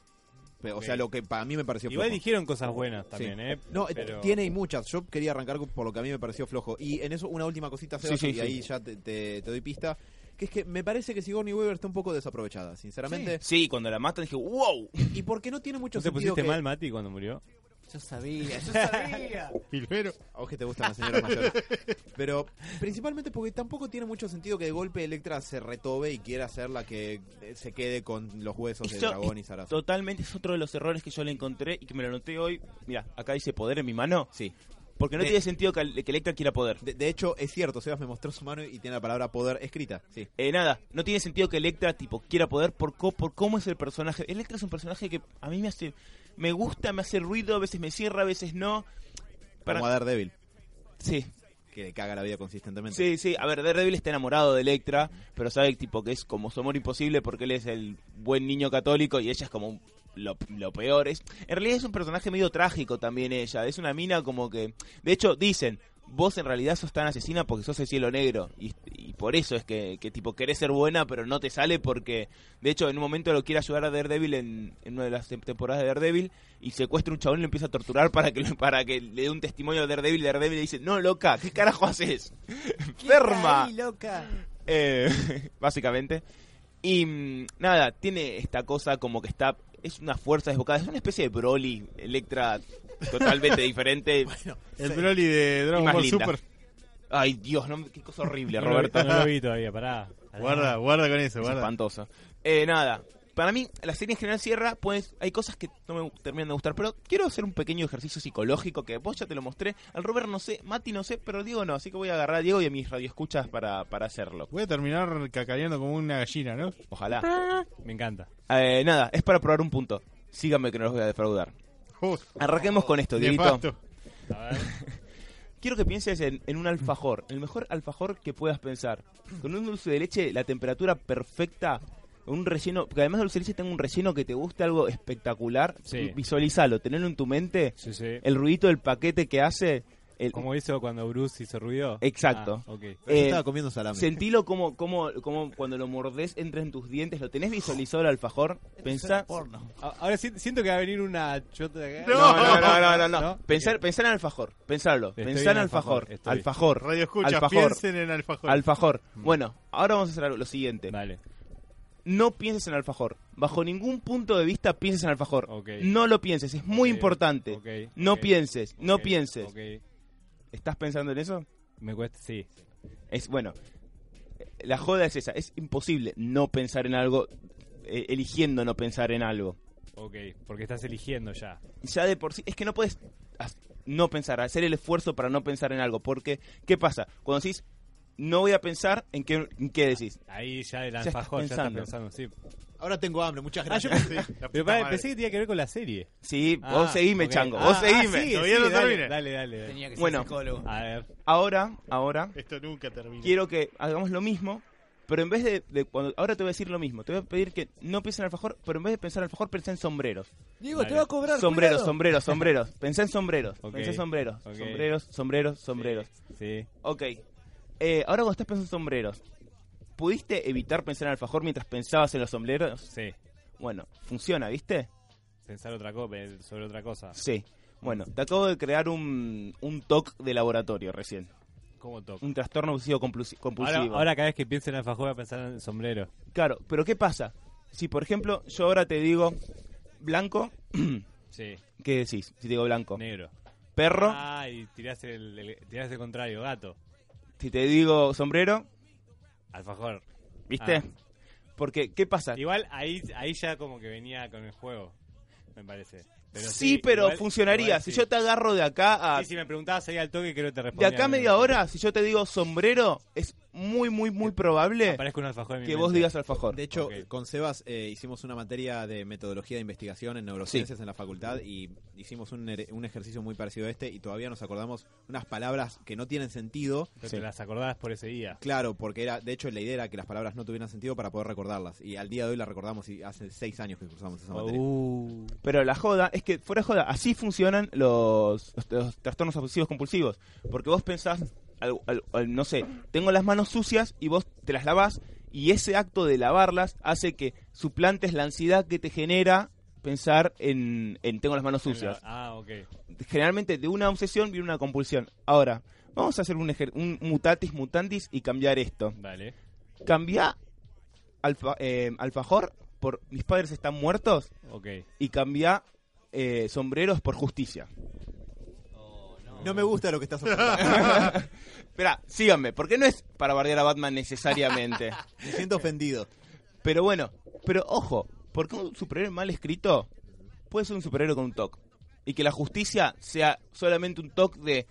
O sea, lo que para mí me pareció Igual flojo. dijeron cosas buenas también, Sí. ¿eh? No, Pero- tiene y muchas. Yo quería arrancar por lo que a mí me pareció flojo. Y en eso, una última cosita, Sebas, Sí, sí, y ahí ya te, te- te doy pista. Que es que me parece que Sigourney Weaver está un poco desaprovechada, sinceramente. Sí, cuando la matan dije, wow. Y porque no tiene mucho ¿No te sentido pusiste que... mal, Mati, cuando murió? Yo sabía, yo sabía. Filmero. A vos que te gustan las señoras mayores. Pero principalmente porque tampoco tiene mucho sentido que de golpe Electra se retobe y quiera ser la que se quede con los huesos de dragón y Zarazo. Totalmente es otro de los errores que yo le encontré y que me lo noté hoy. Mira, acá dice poder en mi mano. Sí. Porque no De- tiene sentido que, que Electra quiera poder. De, de hecho, es cierto, Sebas me mostró su mano y tiene la palabra poder escrita. Sí. Eh, nada, no tiene sentido que Electra tipo quiera poder por, co- por cómo es el personaje. Electra es un personaje que a mí me hace me gusta, me hace ruido, a veces me cierra, a veces no. Para- Como a Daredevil, Sí, que le caga la vida consistentemente. sí, sí. A ver, Daredevil está enamorado de Electra, pero sabe tipo que es como su amor imposible porque él es el buen niño católico y ella es como lo, lo peor. Es, en realidad es un personaje medio trágico también ella. Es una mina como que... De hecho, dicen, vos en realidad sos tan asesina porque sos el cielo negro. Y, y por eso es que, que tipo querés ser buena pero no te sale porque... De hecho, en un momento lo quiere ayudar a Daredevil en, en una de las tem- temporadas de Daredevil y secuestra un chabón y lo empieza a torturar para que, para que le dé un testimonio a Daredevil. Daredevil le dice, no, loca, ¿qué carajo haces? ¡Enferma! Loca. Eh, básicamente. Y mm, nada, tiene esta cosa como que está. Es una fuerza desbocada, es una especie de Broly, Electra totalmente diferente. El Broly de Dragon más Ball linda. Super. Ay, Dios, no, qué cosa horrible, Roberto. no lo vi todavía, pará. Pará. Guarda, guarda con eso, Es guarda. espantoso. Eh, nada, para mí la serie en general cierra, pues hay cosas que no me terminan de gustar, pero quiero hacer un pequeño ejercicio psicológico que vos ya te lo mostré. Al Robert no sé, Mati no sé, pero Diego no, así que voy a agarrar a Diego y a mis radioescuchas para, para hacerlo. Voy a terminar cacareando como una gallina, ¿no? Ojalá. Me encanta. Eh, nada, es para probar un punto. Síganme que no los voy a defraudar. Oh, Arranquemos con esto, Dieguito. Quiero que pienses en, en un alfajor, el mejor alfajor que puedas pensar. Con un dulce de leche, la temperatura perfecta, un relleno, porque además del dulce de leche tenga un relleno que te guste, algo espectacular. Sí. Visualizalo, tenerlo en tu mente, Sí, sí. el ruidito del paquete que hace. El, ¿Cómo hizo cuando Bruce hizo ruido? Exacto. Ah, ok. Pero yo Eh, estaba comiendo salame. Sentilo como, como, como cuando lo mordés entra en tus dientes, lo tenés visualizado el alfajor, pensá... Porno. Ahora si- siento que va a venir una chota de acá. No, no, no, no, no, no. ¿No? Pensar, pensar en alfajor, pensarlo. Estoy Pensar en alfajor. alfajor. Radio escucha, Alfajor. piensen en alfajor. Alfajor. Mm. Bueno, ahora vamos a hacer lo siguiente. Vale. No pienses en alfajor. Bajo ningún punto de vista pienses en alfajor. No lo pienses, es muy importante. No pienses, no pienses. ¿Estás pensando en eso? Me cuesta, sí. Es bueno. La joda es esa, es imposible no pensar en algo eh, eligiendo no pensar en algo. Ok, porque estás eligiendo ya. ya de por sí, es que no puedes no pensar, hacer el esfuerzo para no pensar en algo, porque ¿qué pasa? Cuando decís no voy a pensar, ¿en qué, en qué decís? Ahí ya el alfajor, ya estás pensando. sí. Ahora tengo hambre, muchas Ah, yo gracias. Sí, Pero madre. pensé que tenía que ver con la serie. Sí, Ah, vos seguime, chango, Ah, vos ah, seguime. sigue, Todavía sigue, no dale, termina. Dale, dale, dale. Tenía que ser Bueno. psicólogo. A ver. Ahora, ahora, Esto nunca termina. quiero que hagamos lo mismo, pero en vez de, de cuando ahora te voy a decir lo mismo, te voy a pedir que no pienses en alfajor, pero en vez de pensar en alfajor, pensá en sombreros. Diego, te va a cobrar. Sombreros, cuidado. sombreros, sombreros. Pensá en sombreros. Ok, Pensá en sombreros. Sombreros, sombreros, sombreros. Sí. Ok. Eh, ahora cuando estás pensando en sombreros, ¿pudiste evitar pensar en alfajor mientras pensabas en los sombreros? Sí. Bueno, funciona, ¿viste? Pensar otra cosa, sobre otra cosa. Sí. Bueno, te acabo de crear un, un TOC de laboratorio recién. ¿Cómo toca? un trastorno obsesivo compulsi- compulsivo. Ahora, ahora cada vez que pienso en alfajor voy a pensar en el sombrero. Claro, pero ¿qué pasa? Si, por ejemplo, yo ahora te digo blanco, Sí, ¿qué decís? Si te digo blanco. negro. Perro, Ah, y tirás el, el- tirás el contrario, gato. Si te digo sombrero, Alfajor. ¿viste? Ah. Porque, ¿qué pasa? Igual ahí, ahí ya como que venía con el juego, me parece. Pero sí, pero igual- funcionaría. igual si sí. yo te agarro de acá a... Sí, si me preguntabas ahí al toque, creo que te de respondía. acá a media hora, si yo te digo sombrero, es muy, muy, muy probable un alfajor que vos digas alfajor. De hecho, con Sebas eh, hicimos una materia de metodología de investigación en neurociencias en la facultad y hicimos un, un ejercicio muy parecido a este y todavía nos acordamos unas palabras que no tienen sentido. Pero Sí. te las acordabas por ese día. Claro, porque era, de hecho, la idea era que las palabras no tuvieran sentido para poder recordarlas. Y al día de hoy las recordamos y hace seis años que cursamos esa materia. Uh, Pero la joda es que, fuera de joda, así funcionan los, los- los trastornos obsesivos compulsivos. Porque vos pensás, al- al- al- no sé, tengo las manos sucias y vos te las lavás y ese acto de lavarlas hace que suplantes la ansiedad que te genera pensar en, en tengo las manos sucias. Ah, ok. Generalmente de una obsesión viene una compulsión. Ahora, vamos a hacer un, ejer- un mutatis mutandis y cambiar esto. Dale. Cambia alfa, eh, alfajor por mis padres están muertos Ok. y cambia eh, sombreros por justicia. No me gusta lo que estás ofreciendo. Espera, síganme, porque no es para bardear a Batman necesariamente. me siento ofendido. pero bueno, pero ojo, porque un superhéroe mal escrito puede ser un superhéroe con un toque. Y que la justicia sea solamente un toque de,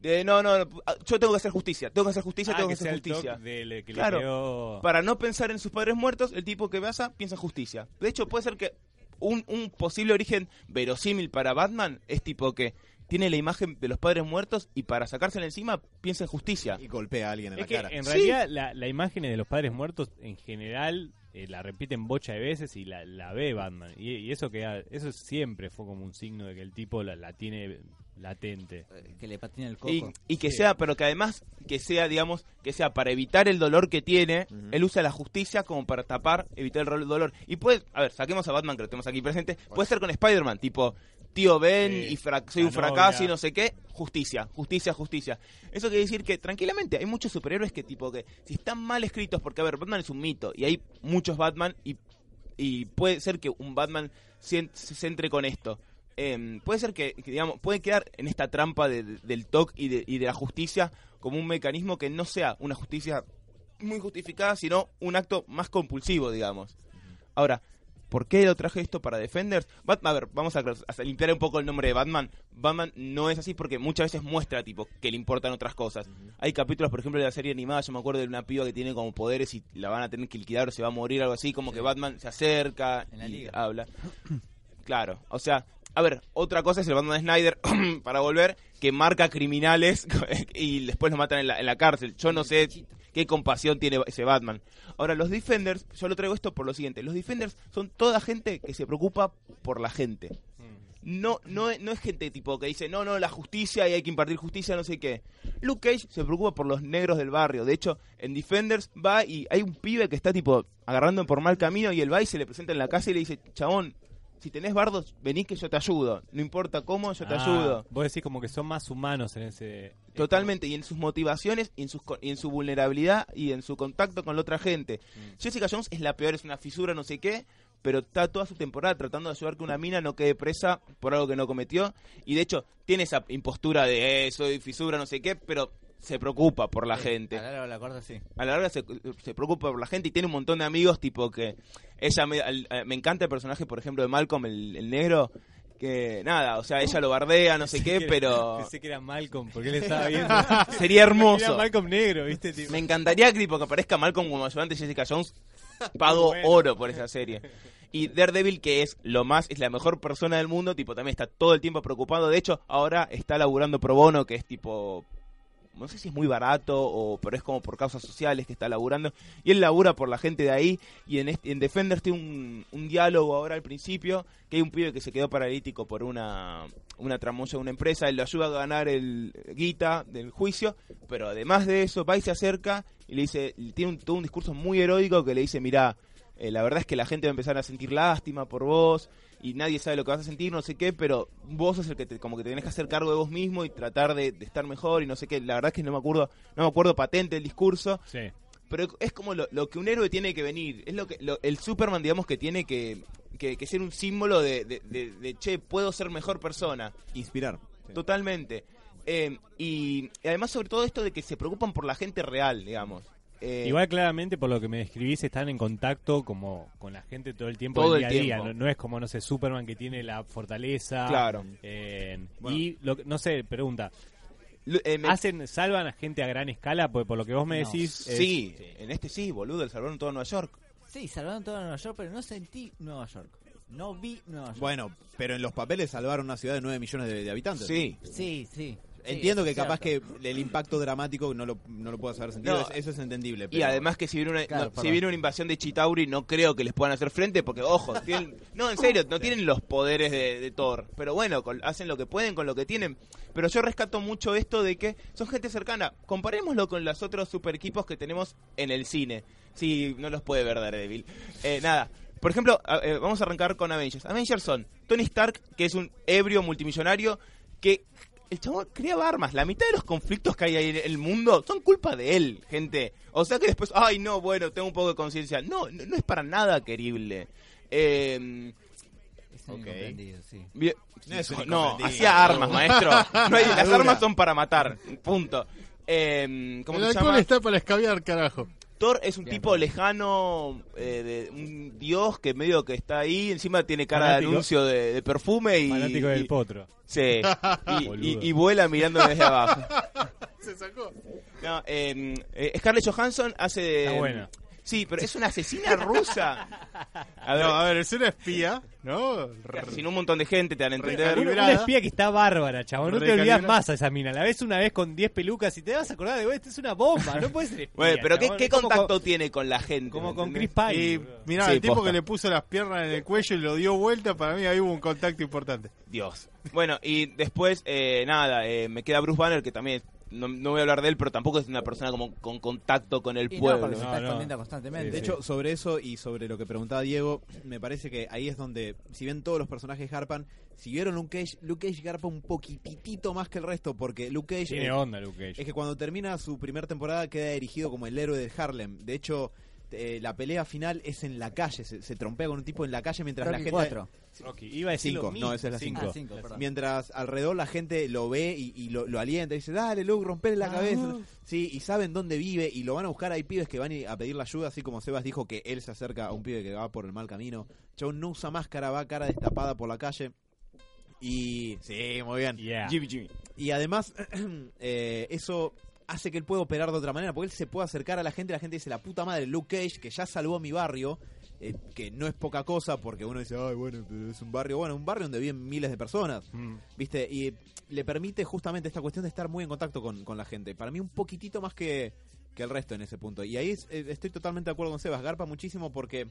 de no, no, no, yo tengo que hacer justicia, tengo que hacer justicia, Ah, tengo que, hacer justicia. que Claro. Para no pensar en sus padres muertos, el tipo que pasa piensa en justicia. De hecho, puede ser que un, un posible origen verosímil para Batman es tipo que tiene la imagen de los padres muertos y para sacársela encima piensa en justicia. Y golpea a alguien en Es la que cara. en Sí. realidad la, la imagen de los padres muertos en general eh, la repiten bocha de veces y la, la ve Batman. Y, y eso que eso siempre fue como un signo de que el tipo la, la tiene latente. Eh, Que le patina el coco. Y, y que Sí. sea, pero que además que sea, digamos, que sea para evitar el dolor que tiene, él usa la justicia como para tapar, evitar el dolor. Y puede, a ver, saquemos a Batman que lo tenemos aquí presente, puede ser con Spider-Man, tipo, tío Ben Sí, y fra- soy un fracaso novia. y no sé qué, justicia, justicia, justicia. Eso quiere decir que tranquilamente hay muchos superhéroes que tipo que si están mal escritos, porque a ver, Batman es un mito y hay muchos Batman y, y puede ser que un Batman se, se centre con esto. Em, puede ser que, que, digamos, puede quedar en esta trampa de- de- del TOC y de, y de la justicia como un mecanismo que no sea una justicia muy justificada, sino un acto más compulsivo, digamos. Ahora, ¿por qué lo traje esto para Defenders? Bat- a ver, vamos a, a limpiar un poco el nombre de Batman. Batman no es así porque muchas veces muestra, tipo, que le importan otras cosas. Hay capítulos, por ejemplo, de la serie animada, yo me acuerdo de una piba que tiene como poderes y la van a tener que liquidar o se va a morir, algo así, como que Batman se acerca En la y liga. habla. Claro, o sea, a ver, otra cosa es el Batman de Snyder, para volver, que marca criminales y después los matan en la, en la cárcel. Yo no sé qué compasión tiene ese Batman. Ahora, los Defenders, yo lo traigo esto por lo siguiente, los Defenders son toda gente que se preocupa por la gente. No, no, no es gente tipo que dice, no, no, la justicia y hay que impartir justicia, no sé qué. Luke Cage se preocupa por los negros del barrio. De hecho, en Defenders va y hay un pibe que está tipo agarrando por mal camino y él va y se le presenta en la casa y le dice, chabón, si tenés bardos, vení que yo te ayudo. No importa cómo, yo te Ah, ayudo. Vos decís como que son más humanos en ese... Totalmente, y en sus motivaciones, y en, sus, y en su vulnerabilidad, y en su contacto con la otra gente. Jessica Jones es la peor, es una fisura, no sé qué, pero está toda su temporada tratando de ayudar que una mina no quede presa por algo que no cometió, y de hecho tiene esa impostura de, eh, soy fisura, no sé qué, pero se preocupa por la gente. A la larga la corta, sí. A la larga se, se preocupa por la gente y tiene un montón de amigos, tipo que ella me, al- eh, me encanta el personaje, por ejemplo, de Malcolm, el, el negro, que nada, o sea, ella lo bardea, no sé qué, era- pero Pensé que era Malcolm, porque él estaba viendo... sería Era hermoso. Malcolm negro, ¿viste? Tipo, Me encantaría que, tipo, que aparezca Malcolm como ayudante Jessica Jones. Pago bueno. oro por esa serie. Y Daredevil, que es lo más, es la mejor persona del mundo, tipo, también está todo el tiempo preocupado. De hecho, ahora está laburando pro bono, que es tipo. No sé si es muy barato, o pero es como por causas sociales que está laburando. Y él labura por la gente de ahí. Y en, este, en Defenders un, diálogo ahora al principio, que hay un pibe que se quedó paralítico por una, una tramoya de una empresa. Él lo ayuda a ganar el guita del juicio. Pero además de eso, va y se acerca y le dice, tiene un, todo un discurso muy heroico que le dice, mira, eh, la verdad es que la gente va a empezar a sentir lástima por vos y nadie sabe lo que vas a sentir, no sé qué, pero vos sos el que te, como que te tenés que hacer cargo de vos mismo y tratar de, de estar mejor y no sé qué. La verdad es que no me acuerdo, no me acuerdo patente el discurso, Sí. pero es como lo, lo que un héroe tiene que venir. Es lo que lo- el Superman, digamos, que tiene que, que, que ser un símbolo de, de, de- de, che, puedo ser mejor persona. Inspirar. Sí. Totalmente. Eh, y, y además, sobre todo esto de que se preocupan por la gente real, digamos. Eh, Igual claramente por lo que me describís están en contacto como con la gente todo el tiempo Todo del el día a día. No, no es como, no sé, Superman que tiene la fortaleza. Claro. eh, Bueno. Y, lo, que- no sé, pregunta. eh, me- ¿Hacen, salvan a gente a gran escala? Porque por lo que vos me No. decís... es- sí, en este sí, boludo, el salvaron todo Nueva York. Sí, salvaron todo Nueva York, pero no sentí Nueva York. No vi Nueva York. Bueno, pero en los papeles salvaron una ciudad de 9 millones de, de habitantes. Sí. Sí, sí. Entiendo que capaz que el impacto dramático no lo, no lo puedas haber sentido. No. es- eso es entendible. Y pero- además que si viene una, Claro, no, si perdón. viene una invasión de Chitauri no creo que les puedan hacer frente porque, ojo, tienen- no, en serio, no tienen los poderes de, de Thor. Pero bueno, con- hacen lo que pueden con lo que tienen. Pero yo rescato mucho esto de que son gente cercana. Comparémoslo con los otros super equipos que tenemos en el cine. Sí, no los puede ver Daredevil. Eh, nada. Por ejemplo, a- eh, vamos a arrancar con Avengers. Avengers son Tony Stark, que es un ebrio multimillonario que el chabón creaba armas. La mitad de los conflictos que hay ahí en el mundo son culpa de él, gente. O sea que después, ay, no, bueno, tengo un poco de conciencia. No, no, no es para nada querible. Eh, Es un Ok. incomprendido, sí. bien- No no, hacía armas, maestro. No hay- las armas son para matar. Punto. Eh, ¿Cómo El se alcohol llama? está para escabiar, carajo. Thor es un Bien, tipo lejano, eh, de un dios que medio que está ahí, encima tiene cara Fanático- de anuncio de, de perfume y... Fanático del y- potro. Sí, y, Boludo. y- y vuela mirando desde abajo. Se sacó. No, eh, eh, Scarlett Johansson hace. Está buena. Sí, pero es una asesina rusa. A ver, No, a ver, es una espía, ¿no? sin un montón de gente te dan a entender. Una, una espía que está bárbara, chabón. No te olvidas más a esa mina. La ves una vez con 10 pelucas y te vas a acordar de, güey, esta es una bomba. No puede ser espía, Bueno, pero ¿qué, contacto con- tiene con la gente? Como ¿me con Chris? Pine. Y mirá, Sí, el tipo posta. que le puso las piernas en el cuello y lo dio vuelta, para mí ahí hubo un contacto importante. Dios. Bueno, y después, eh, nada, eh, me queda Bruce Banner, que también, no, no voy a hablar de él, pero tampoco es una persona como con contacto con el Y pueblo. No, está escondiendo constantemente. De hecho, sobre eso y sobre lo que preguntaba Diego, me parece que ahí es donde, si bien todos los personajes garpan, si vieron Luke Cage, Luke Cage garpa un poquitito más que el resto, porque Luke Cage Tiene eh, onda, Luke Cage. es que cuando termina su primera temporada queda erigido como el héroe del Harlem. De hecho, eh, la pelea final es en la calle, se, se trompea con un tipo en la calle mientras la gente... 4. Rocky, iba a decir Cinco, no, esa es la cinco. Ah, cinco, perdón. Mientras alrededor la gente lo ve y, y lo, lo alienta y dice, dale Luke, romperle la cabeza. Sí, y saben dónde vive y lo van a buscar. Hay pibes que van a pedirle ayuda, así como Sebas dijo que él se acerca a un pibe que va por el mal camino. Chabón no usa máscara, va cara destapada por la calle. Y... Sí, muy bien. Yeah. Jimmy, Jimmy. Y además, eh, eso hace que él pueda operar de otra manera, porque él se puede acercar a la gente, la gente dice, la puta madre, Luke Cage, que ya salvó mi barrio, eh, que no es poca cosa, porque uno dice, ay, bueno, es un barrio, bueno, un barrio donde viven miles de personas, Mm. ¿viste? Y le permite justamente esta cuestión de estar muy en contacto con, con la gente. Para mí un poquitito más que, que el resto en ese punto. Y ahí es- eh, estoy totalmente de acuerdo con Sebas, garpa muchísimo porque,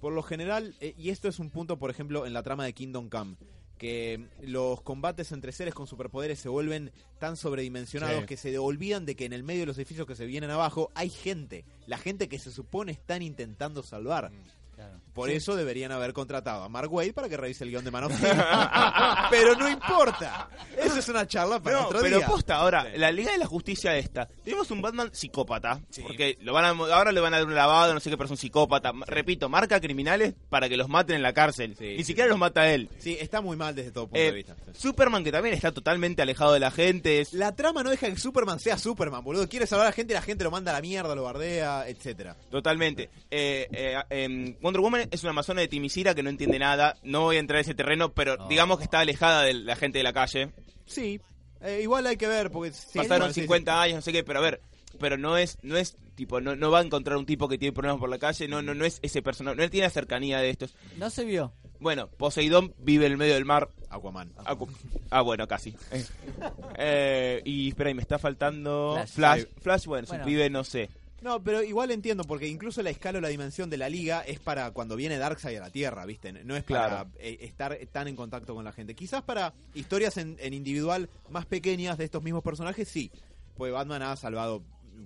por lo general, eh, y esto es un punto, por ejemplo, en la trama de Kingdom Come, que los combates entre seres con superpoderes se vuelven tan sobredimensionados Sí. que se olvidan de que en el medio de los edificios que se vienen abajo hay gente, la gente que se supone están intentando salvar. Claro. Por eso deberían haber contratado a Mark Wade para que revise el guion de Man of Steel. pero no importa. Eso es una charla para No, otro pero día. posta, ahora, Sí. la Liga de la Justicia esta, tenemos un Batman psicópata, Sí. porque lo van a, ahora le van a dar un lavado, no sé qué, pero es un psicópata. Repito, marca criminales para que los maten en la cárcel. Sí, Ni sí, siquiera sí. los mata él. Sí, está muy mal desde todo punto Eh, de vista. Superman, que también está totalmente alejado de la gente, es... La trama no deja que Superman sea Superman, boludo. Quiere salvar a la gente, la gente lo manda a la mierda, lo bardea, etcétera. Totalmente. Eh, eh, em, Wonder Woman es una amazona de Timisira que no entiende nada. No voy a entrar a ese terreno, pero No. digamos que está alejada de la gente de la calle. Sí, eh, igual hay que ver porque sí, Pasaron igual, sí, 50 años, no sé qué, pero a ver, pero no es, no es tipo, no, no va a encontrar un tipo que tiene problemas por la calle, no, no, no es ese personaje, no tiene la cercanía de estos. No se vio. Bueno, Poseidón vive en el medio del mar. Aquaman. Ah, bueno, casi. Eh. Eh, y espera, y me está faltando Flash. Flash. Flash, bueno, Bueno. su pibe no sé. No, pero igual entiendo, porque incluso la escala o la dimensión de la liga es para cuando viene Darkseid a la Tierra, ¿viste? No es para Claro. eh, estar tan en contacto con la gente. Quizás para historias en, en individual más pequeñas de estos mismos personajes, sí. Pues Batman ha salvado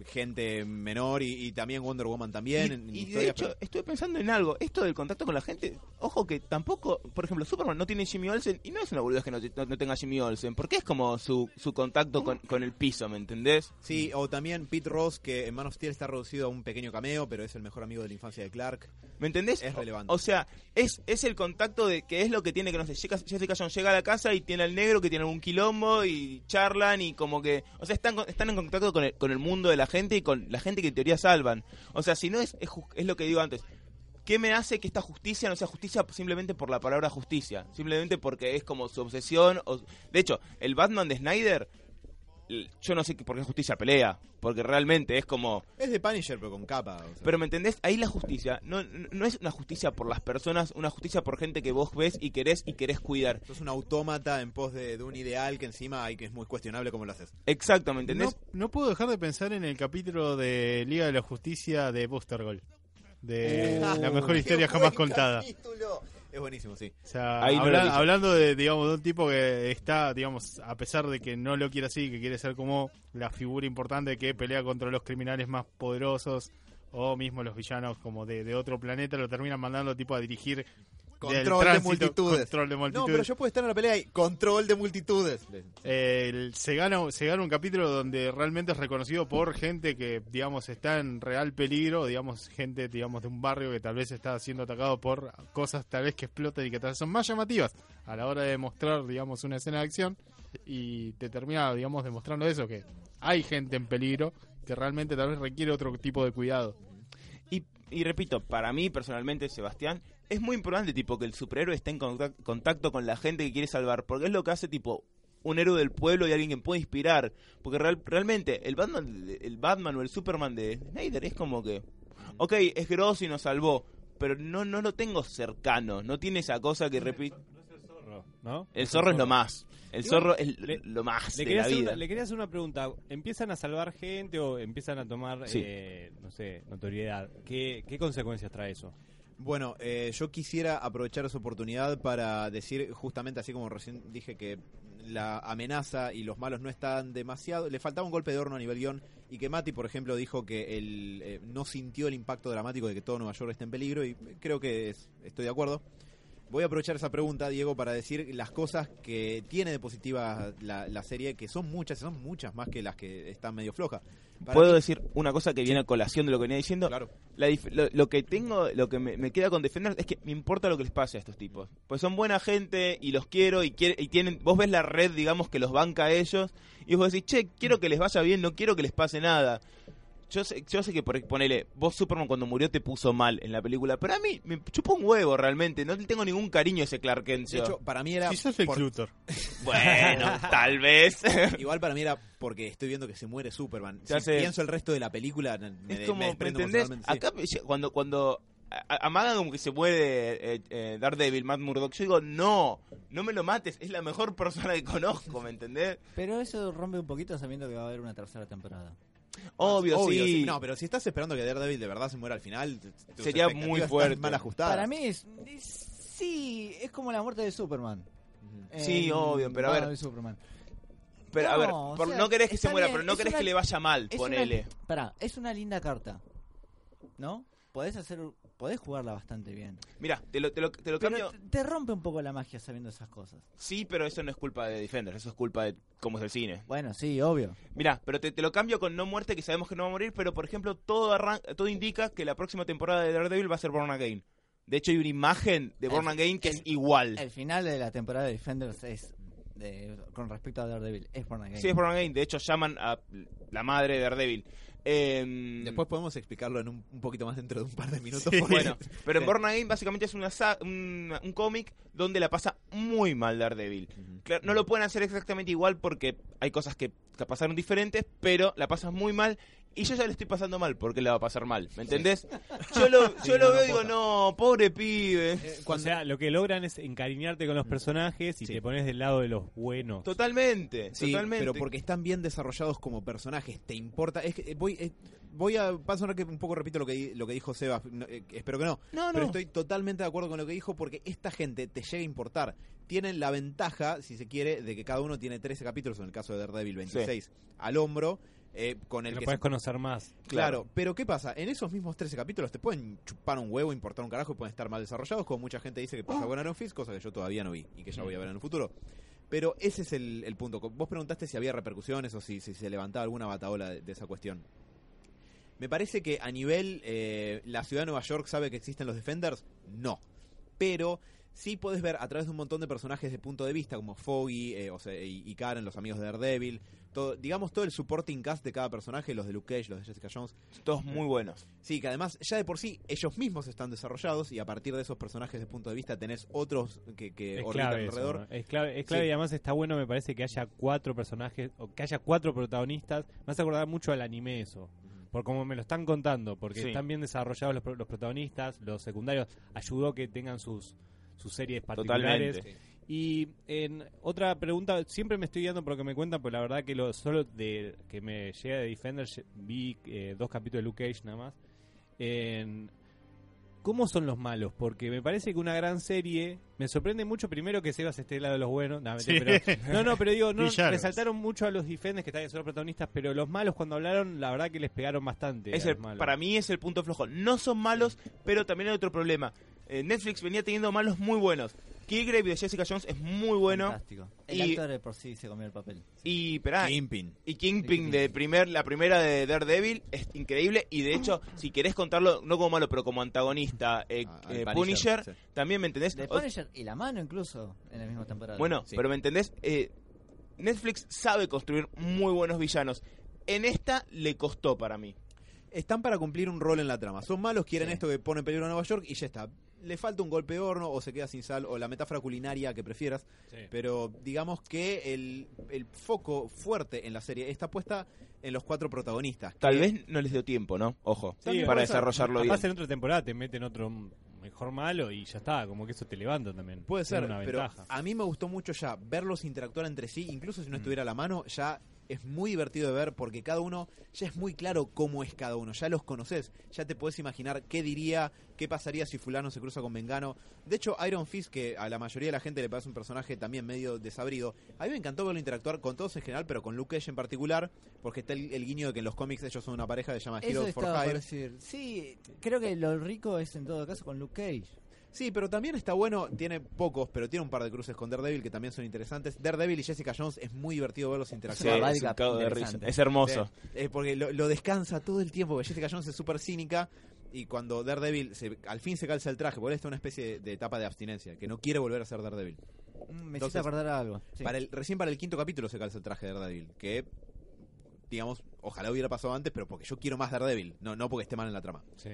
gente menor y, y también Wonder Woman también. Y, en- y de hecho, pero- estuve pensando en algo. Esto del contacto con la gente. Ojo que tampoco. Por ejemplo, Superman no tiene Jimmy Olsen. Y no es una boludez que no, no- no tenga Jimmy Olsen. Porque es como su, su contacto con, con el piso, ¿me entendés? Sí, o también Pete Ross, que en Man of Steel está reducido a un pequeño cameo, pero es el mejor amigo de la infancia de Clark. ¿Me entendés? Es relevante. O, sea, es, es el contacto de que es lo que tiene que, no sé, Jessica Jones llega a la casa y tiene al negro que tiene algún quilombo y charlan y como que, o sea, están, están en contacto con el, con el mundo de la gente y con la gente que en teoría salvan. O sea, si no es, es, es lo que digo antes. ¿Qué me hace que esta justicia no sea justicia simplemente por la palabra justicia? Simplemente porque es como su obsesión. O, de hecho, el Batman de Snyder, yo no sé por qué justicia pelea. Porque realmente es como... Es de Punisher, pero con capa. o sea. Pero ¿me entendés? Ahí la justicia no, no es una justicia por las personas, una justicia por gente que vos ves y querés y querés cuidar. Sos un autómata en pos de, de un ideal que encima hay que es muy cuestionable cómo lo haces. Exacto, ¿me entendés? No, no puedo dejar de pensar en el capítulo de Liga de la Justicia de Buster Gold. De la mejor historia ¡Qué jamás contada. capítulo! Es buenísimo, sí. O sea, no hablando de, digamos, de un tipo que está, digamos, a pesar de que no lo quiere así, que quiere ser como la figura importante que pelea contra los criminales más poderosos o mismo los villanos como de, de otro planeta, lo terminan mandando tipo a dirigir Control de multitudes. Control de No, pero yo puedo estar en la pelea y control de multitudes. Eh, el- se gana se gana un capítulo donde realmente es reconocido por gente que digamos está en real peligro digamos gente digamos de un barrio que tal vez está siendo atacado por cosas tal vez que explotan y que tal vez son más llamativas a la hora de mostrar digamos una escena de acción y te termina digamos demostrando eso que hay gente en peligro que realmente tal vez requiere otro tipo de cuidado Y, y repito, para mí personalmente, Sebastián, es muy importante tipo que el superhéroe esté en contac- contacto con la gente que quiere salvar, porque es lo que hace tipo un héroe del pueblo y alguien que puede inspirar, porque real- realmente el Batman, el Batman o el Superman de Snyder es como que, ok, es grosso y nos salvó, pero no no lo tengo cercano, no tiene esa cosa que repite. Zorro, ¿no? El zorro es lo más, el Igual, zorro es le- lo más Le de la vida. una, le quería hacer una pregunta. ¿Empiezan a salvar gente o empiezan a tomar, Sí. eh, no sé, notoriedad? ¿Qué, qué consecuencias trae eso? Bueno, eh, yo quisiera aprovechar esa oportunidad para decir, justamente así como recién dije que la amenaza y los malos no están demasiado, le faltaba un golpe de horno a nivel guion y que Mati, por ejemplo, dijo que él eh, no sintió el impacto dramático de que todo Nueva York esté en peligro y creo que es- estoy de acuerdo. Voy a aprovechar esa pregunta, Diego, para decir las cosas que tiene de positiva la, la serie, que son muchas, son muchas más que las que están medio flojas. Para ¿Puedo mí- decir una cosa que viene a colación de lo que venía diciendo? Claro. La lo, lo que tengo, lo que me, me queda con defender es que me importa lo que les pase a estos tipos. Pues son buena gente y los quiero y, quiere- y tienen, vos ves la red, digamos, que los banca a ellos y vos decís, che, quiero que les vaya bien, no quiero que les pase nada. Yo sé, yo sé que por ponele, vos Superman cuando murió te puso mal en la película, pero a mí me chupó un huevo realmente, no le tengo ningún cariño a ese Clark Kent. De hecho, para mí era... si sos el por- Luthor bueno, tal vez. Igual para mí era porque estoy viendo que se muere Superman. Ya si sé. pienso el resto de la película, me, es como, ¿me entendés? sí. Acá cuando cuando a- a- amagan como que se muere eh, eh, Daredevil, Matt Murdock, yo digo, no, no me lo mates, es la mejor persona que conozco, ¿me entendés? Pero eso rompe un poquito sabiendo que va a haber una tercera temporada. Obvio, sí. No, pero si estás esperando que Daredevil de verdad se muera al final, Sería muy fuerte. mal ajustadas. Para mí es, es- Sí, es como la muerte de Superman. Ujú. Sí, En obvio, pero a ver. Superman. Pero a No, ver, por- sea, no querés que se muera, bien, pero no querés una- que le vaya mal, ponele. Una, pará, es una linda carta. ¿No? Podés hacer. Podés jugarla bastante bien. Mira, te lo, te lo, te lo Pero cambio. te, te rompe un poco la magia sabiendo esas cosas. Sí, pero eso no es culpa de Defender, eso es culpa de cómo es el cine. Bueno, sí, obvio. Mira, pero te, te lo cambio con no muerte, que sabemos que no va a morir, pero por ejemplo, todo, arran- todo indica que la próxima temporada de Daredevil va a ser Born Again. De hecho, hay una imagen de Born El- Again que el- es igual. El final de la temporada de Defenders es. de- con respecto a Daredevil, es Born Again. Sí, es Born Again. De hecho, llaman a la madre de Daredevil. Em, Después podemos explicarlo en un, un poquito más dentro de un par de minutos. Sí. Bueno, pero en. Born Again básicamente es una un, un cómic donde la pasa muy mal Daredevil. Claro, no lo pueden hacer exactamente igual porque hay cosas que, que pasaron diferentes, pero la pasas muy mal y yo ya le estoy pasando mal porque la va a pasar mal, ¿me entendés? Yo lo, yo Sí, lo no, veo y digo, no, pobre pibe. Eh, O sea, lo que logran es encariñarte con los personajes y Sí. te pones del lado de los buenos. Totalmente, Sí, totalmente. pero porque están bien desarrollados como personajes, te importa. Es que eh, voy, eh, voy a, va a sonar que un poco repito lo que di- lo que dijo Seba, no, eh, espero que no, No, pero no. estoy totalmente de acuerdo con lo que dijo porque esta gente te llega a importar. Tienen la ventaja, si se quiere, de que cada uno tiene 13 capítulos, en el caso de Daredevil 26, al hombro. eh, con el Lo que puedes se- conocer más. Claro, pero ¿qué pasa? En esos mismos 13 capítulos te pueden chupar un huevo, importar un carajo y pueden estar mal desarrollados, como mucha gente dice que pasa con Iron Fist, cosa que yo todavía no vi y que ya voy a ver en el futuro. Pero ese es el, punto. Vos preguntaste si había repercusiones o si, se levantaba alguna bataola de, de esa cuestión. Me parece que a nivel eh, la ciudad de Nueva York sabe que existen los Defenders, no. Pero sí podés ver a través de un montón de personajes de punto de vista, como Foggy eh, o sea, y, y Karen, los amigos de Daredevil, todo, digamos todo el supporting cast de cada personaje, los de Luke Cage, los de Jessica Jones, Todos muy buenos. Sí, que además ya de por sí ellos mismos están desarrollados y a partir de esos personajes de punto de vista tenés otros que, que orbitan eso, alrededor. ¿no? es clave, es clave Sí. y además está bueno, me parece que haya cuatro personajes, o que haya cuatro protagonistas. Me hace acordar mucho al anime eso. Por como me lo están contando, porque Sí. están bien desarrollados los, los protagonistas, los secundarios, ayudó que tengan sus, sus series particulares. Totalmente. Y en otra pregunta, siempre me estoy guiando por lo que me cuentan, pero la verdad que lo solo de que me llega de Defender vi eh, dos capítulos de Luke Cage nada más. En- ¿Cómo son los malos? Porque me parece que una gran serie me sorprende mucho primero que Sebas esté del lado de los buenos. No, mentira, Sí. pero- no, no, pero digo, no, resaltaron mucho a los Defenders que están son los protagonistas, pero los malos cuando hablaron, la verdad que les pegaron bastante. Es a el- los malos. para mí es el punto flojo. No son malos, pero también hay otro problema. Eh, Netflix venía teniendo malos muy buenos. Killgrave de Jessica Jones es muy bueno. Fantástico. El Y- actor de por sí se comió el papel. Y, esperá, Kingpin. y Kingpin de primer, la primera de Daredevil es increíble. Y de hecho, si querés contarlo, no como malo, pero como antagonista, eh, Ah, eh, Punisher, sí. también me entendés. De Punisher y la mano incluso en la misma temporada. Bueno, Sí. pero me entendés, Eh, Netflix sabe construir muy buenos villanos. En esta le costó para mí. Están para cumplir un rol en la trama. Son malos, quieren Sí. esto que pone en peligro a Nueva York y ya está. Le falta un golpe de horno o se queda sin sal o la metáfora culinaria que prefieras. Sí. Pero digamos que el, el foco fuerte en la serie está puesta en los cuatro protagonistas. Tal que- vez no les dio tiempo, ¿no? Ojo, Sí, para desarrollarlo bien. Capaz en otra temporada te meten otro mejor malo y ya está, como que eso te levanta también. Puede Tiene ser, una pero ventaja. a mí me gustó mucho ya verlos interactuar entre sí, incluso si no Mm. estuviera a la mano, ya es muy divertido de ver porque cada uno ya es muy claro cómo es cada uno, ya los conoces, ya te puedes imaginar qué diría, qué pasaría si fulano se cruza con Mengano. De hecho, Iron Fist, que a la mayoría de la gente le parece un personaje también medio desabrido, a mí me encantó verlo interactuar con todos en general, pero con Luke Cage en particular, porque está el, el guiño de que en los cómics ellos son una pareja que se llama Eso Heroes for Hire. Sí, creo que lo rico es en todo caso con Luke Cage. Sí, pero también está bueno, tiene pocos, pero tiene un par de cruces con Daredevil que también son interesantes. Daredevil y Jessica Jones es muy divertido verlos Sí, interactuar. es. Es hermoso. Sí, eh, porque lo, lo descansa todo el tiempo, porque Jessica Jones es súper cínica y cuando Daredevil se- al fin se calza el traje, porque él está en una especie de, de etapa de abstinencia, que no quiere volver a ser Daredevil. Mm, Me Entonces, hiciste acordar algo. sí. Para el, recién para el quinto capítulo se calza el traje de Daredevil, que digamos, ojalá hubiera pasado antes, pero porque yo quiero más Daredevil, no, no porque esté mal en la trama. Sí.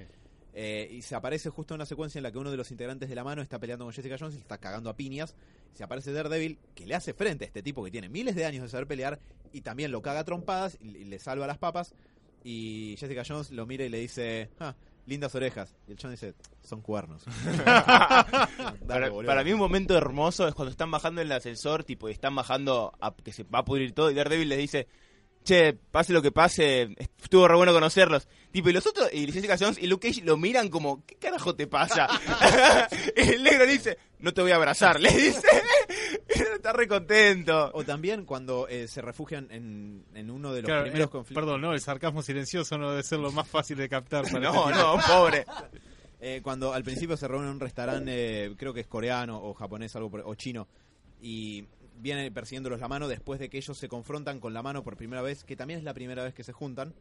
Eh, y se aparece justo en una secuencia en la que uno de los integrantes de la mano está peleando con Jessica Jones y está cagando a piñas. Se aparece Daredevil, que le hace frente a este tipo que tiene miles de años de saber pelear y también lo caga a trompadas y, le salva las papas. Y Jessica Jones lo mira y le dice, ah, lindas orejas. Y el John dice, son cuernos. Dale, Para, para mí un momento hermoso es cuando están bajando en el ascensor, tipo, y están bajando a que se va a pudrir todo, y Daredevil les dice, che, pase lo que pase, estuvo re bueno conocerlos. Tipo, y los otros, y Jessica Jones y Luke Cage lo miran como, ¿qué carajo te pasa? el negro le dice, no te voy a abrazar, le dice. Está re contento. O también cuando eh, se refugian en, en uno de los Claro, primeros eh, conflictos. Perdón, no, el sarcasmo silencioso no debe ser lo más fácil de captar. Para No, este no, pobre. Eh, cuando al principio se reúne en un restaurante, eh, creo que es coreano o japonés, algo por- o chino, y viene persiguiéndolos la mano después de que ellos se confrontan con la mano por primera vez, que también es la primera vez que se juntan.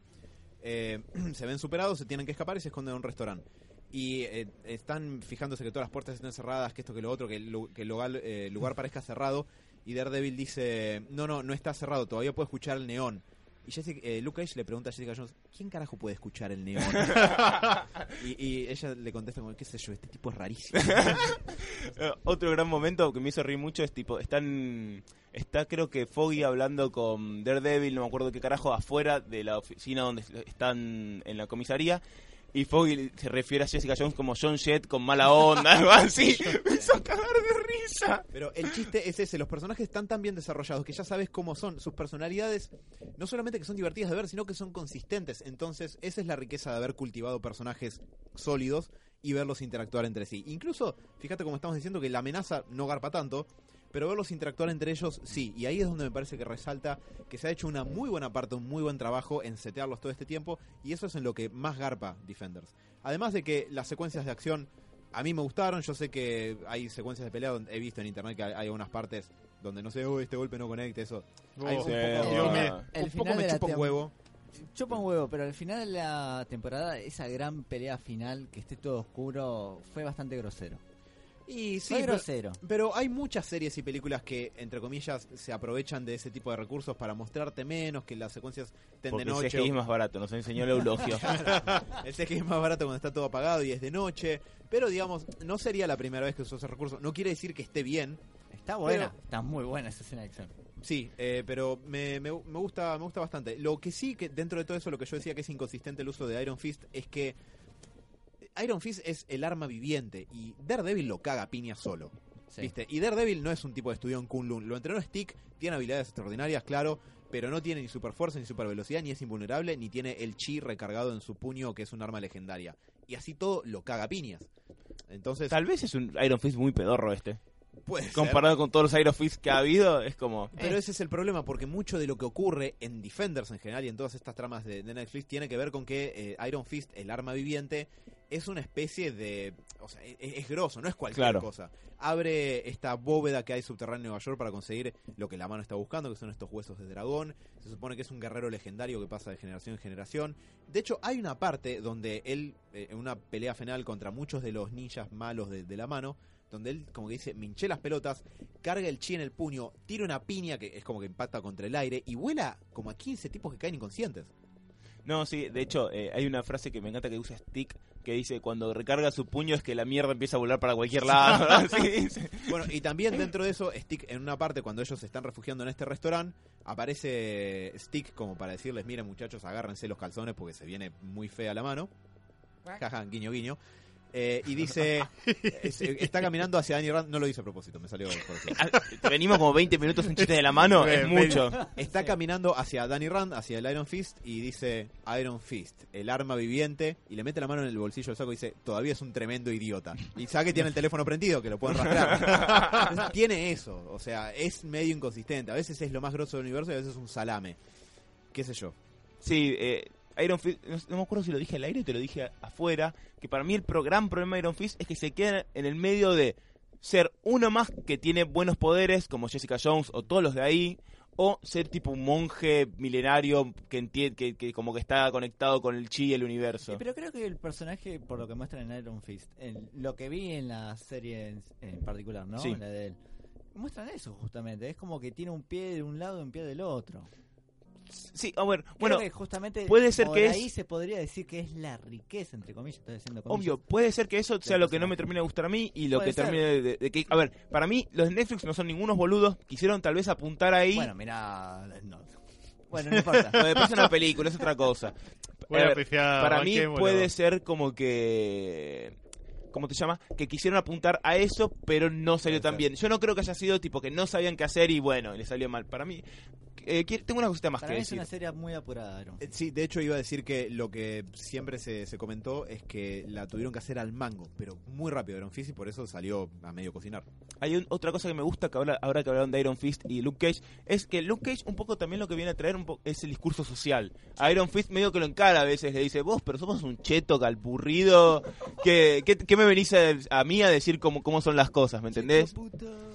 eh, se ven superados, se tienen que escapar y se esconden en un restaurante. Y eh, están fijándose que todas las puertas estén cerradas, que esto, que lo otro, que el, que lugar, eh, lugar parezca cerrado. Y Daredevil dice, no, no, no está cerrado, todavía puedo escuchar el neón. Y Jessica, eh, Luke Cage le pregunta a Jessica Jones, ¿quién carajo puede escuchar el neón? y, y ella le contesta como, qué sé yo, este tipo es rarísimo. Eh, Otro gran momento que me hizo reír mucho es tipo, están, está creo que Foggy hablando con Daredevil, no me acuerdo qué carajo, afuera de la oficina donde están en la comisaría. Y Foggy se refiere a Jessica Jones como John Jett con mala onda, algo así. Me hizo cagar de risa. Pero el chiste es ese, los personajes están tan bien desarrollados que ya sabes cómo son. Sus personalidades, no solamente que son divertidas de ver, sino que son consistentes. Entonces, esa es la riqueza de haber cultivado personajes sólidos y verlos interactuar entre sí. Incluso, fíjate como estamos diciendo que la amenaza no garpa tanto, pero verlos interactuar entre ellos, sí. Y ahí es donde me parece que resalta que se ha hecho una muy buena parte, un muy buen trabajo en setearlos todo este tiempo, y eso es en lo que más garpa Defenders. Además de que las secuencias de acción a mí me gustaron, yo sé que hay secuencias de pelea donde he visto en internet que hay, algunas partes donde no sé, "Uy, este golpe no conecta, eso. Ahí Oh, un sí, poco, Dios mío. El un poco me chupa un huevo. Chupa un huevo, pero al final de la temporada, esa gran pelea final, que esté todo oscuro, fue bastante grosero. Y sí, pero- grosero. Pero hay muchas series y películas que, entre comillas, se aprovechan de ese tipo de recursos para mostrarte menos, que las secuencias estén Porque de el noche. CGI es más barato, nos enseñó el eulogio. El CGI es más barato cuando está todo apagado y es de noche. Pero, digamos, no sería la primera vez que usó ese recurso. No quiere decir que esté bien. Está buena, Pero- está muy buena esa escena de acción. Sí, eh, pero me, me- me gusta me gusta bastante. Lo que sí, que dentro de todo eso, lo que yo decía que es inconsistente el uso de Iron Fist es que Iron Fist es el arma viviente y Daredevil lo caga a piña solo. Sí. ¿Viste? Y Daredevil no es un tipo de estudio en Kunlun. Lo entrenó Stick, tiene habilidades extraordinarias, claro, pero no tiene ni super fuerza, ni super velocidad, ni es invulnerable, ni tiene el chi recargado en su puño, que es un arma legendaria. Y así todo lo caga a piñas. Entonces, Tal vez es un Iron Fist muy pedorro este. puede ser. Comparado con todos los Iron Fist que ha habido, es como... Pero ese es el problema, porque mucho de lo que ocurre en Defenders en general y en todas estas tramas de, de Netflix tiene que ver con que eh, Iron Fist, el arma viviente, es una especie de... O sea, es, es grosso, no es cualquier Claro. cosa. Abre esta bóveda que hay subterránea en Nueva York para conseguir lo que la mano está buscando, que son estos huesos de dragón. Se supone que es un guerrero legendario que pasa de generación en generación. De hecho, hay una parte donde él, eh, en una pelea final contra muchos de los ninjas malos de, de la mano, donde él como que dice, me hinché las pelotas, carga el chi en el puño, tira una piña que es como que impacta contra el aire y vuela como a 15 tipos que caen inconscientes. No, sí, de hecho, eh, hay una frase que me encanta que usa Stick, que dice, cuando recarga su puño es que la mierda empieza a volar para cualquier lado. Sí, dice. Bueno, y también dentro de eso, Stick en una parte, cuando ellos se están refugiando en este restaurante, aparece Stick como para decirles, miren muchachos, agárrense los calzones porque se viene muy fea la mano. Jaja, guiño, guiño. Eh, y dice, eh, está caminando hacia Danny Rand, no lo hice a propósito, me salió por. Ah, Venimos como 20 minutos en chiste de la mano, es mucho. Está caminando hacia Danny Rand, hacia el Iron Fist, y dice Iron Fist, el arma viviente, y le mete la mano en el bolsillo del saco y dice, todavía es un tremendo idiota. Y sabe que tiene el teléfono prendido, que lo pueden rastrear. Entonces, tiene eso, o sea, es medio inconsistente. A veces es lo más grosso del universo y a veces es un salame. ¿Qué sé yo? Sí, eh, Iron Fist, no, no me acuerdo si lo dije al aire o te lo dije afuera, que para mí el pro- gran problema de Iron Fist es que se queda en el medio de ser uno más que tiene buenos poderes, como Jessica Jones o todos los de ahí, o ser tipo un monje milenario que entiende que, que como que está conectado con el chi y el universo. Sí, pero creo que el personaje, por lo que muestran en Iron Fist, en lo que vi en la serie en, en particular, ¿no? Sí. La de él. Muestran eso justamente, es como que tiene un pie de un lado y un pie del otro. Sí, a ver, Creo bueno, que justamente puede ser por que ahí es- se podría decir que es la riqueza, entre comillas, estoy haciendo comillas. Obvio, puede ser que eso sea lo que no me termine de gustar a mí y lo Puede que ser. termine de, que... A ver, para mí los de Netflix no son ningunos boludos, quisieron tal vez apuntar ahí... Bueno, mira, no. Bueno, no importa. Lo de es una película, es otra cosa. Voy A a ver, pifiar, para mí puede ser como que... ¿Cómo te llama? Que quisieron apuntar a eso, pero no salió tan bien. Yo no creo que haya sido tipo que no sabían qué hacer y bueno, le salió mal. Para mí, eh, tengo una cosita más Para que mí es decir. una serie muy apurada, Iron Eh, Fist. Sí, de hecho iba a decir que lo que siempre se, se comentó es que la tuvieron que hacer al mango, pero muy rápido Iron Fist y por eso salió a medio cocinar. Hay un- otra cosa que me gusta que ahora, ahora que hablaron de Iron Fist y Luke Cage es que Luke Cage un poco también lo que viene a traer un es el discurso social. A Iron Fist medio que lo encara a veces, le dice, vos, pero somos un cheto calpurrido, ¿qué, qué, qué me venís a, a mí a decir cómo, cómo son las cosas, ¿me entendés?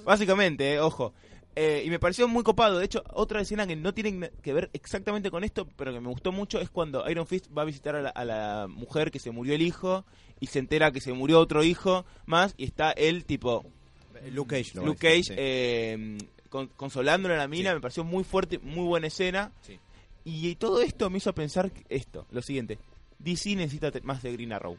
Básicamente, eh, ojo. Eh, y me pareció muy copado. De hecho, otra escena que no tiene que ver exactamente con esto, pero que me gustó mucho, es cuando Iron Fist va a visitar a la, a la mujer que se murió el hijo y se entera que se murió otro hijo más y está él tipo Luke Cage Luke Cage sí. eh, con- consolándole a la mina, Sí. me pareció muy fuerte, muy buena escena. Sí. Y todo esto me hizo pensar esto, lo siguiente. DC necesita más de Green Arrow.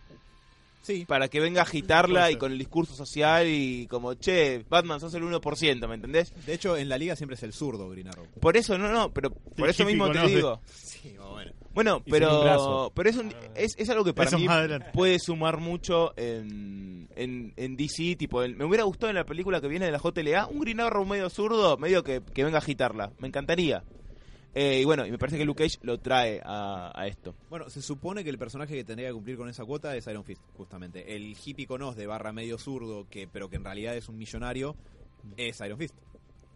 Sí, Para que venga a agitarla y con el discurso social y como, che, Batman, sos el 1%, ¿me entendés? de hecho en la liga siempre es el zurdo Green Arrow. Por eso, no, no, pero por eso mismo te conoce. digo. Sí, bueno. Bueno, Y pero, pero es, un- es, es algo que para Eso mí puede sumar mucho en, en, en DC. Tipo, el- me hubiera gustado en la película que viene de la JLA un Green Arrow medio zurdo, medio que, que venga a agitarla. Me encantaría. Eh, y bueno, y me parece que Luke Cage lo trae a, esto. Bueno, se supone que el personaje que tendría que cumplir con esa cuota es Iron Fist, justamente. El hippie conos de barra medio zurdo, que pero que en realidad es un millonario, es Iron Fist.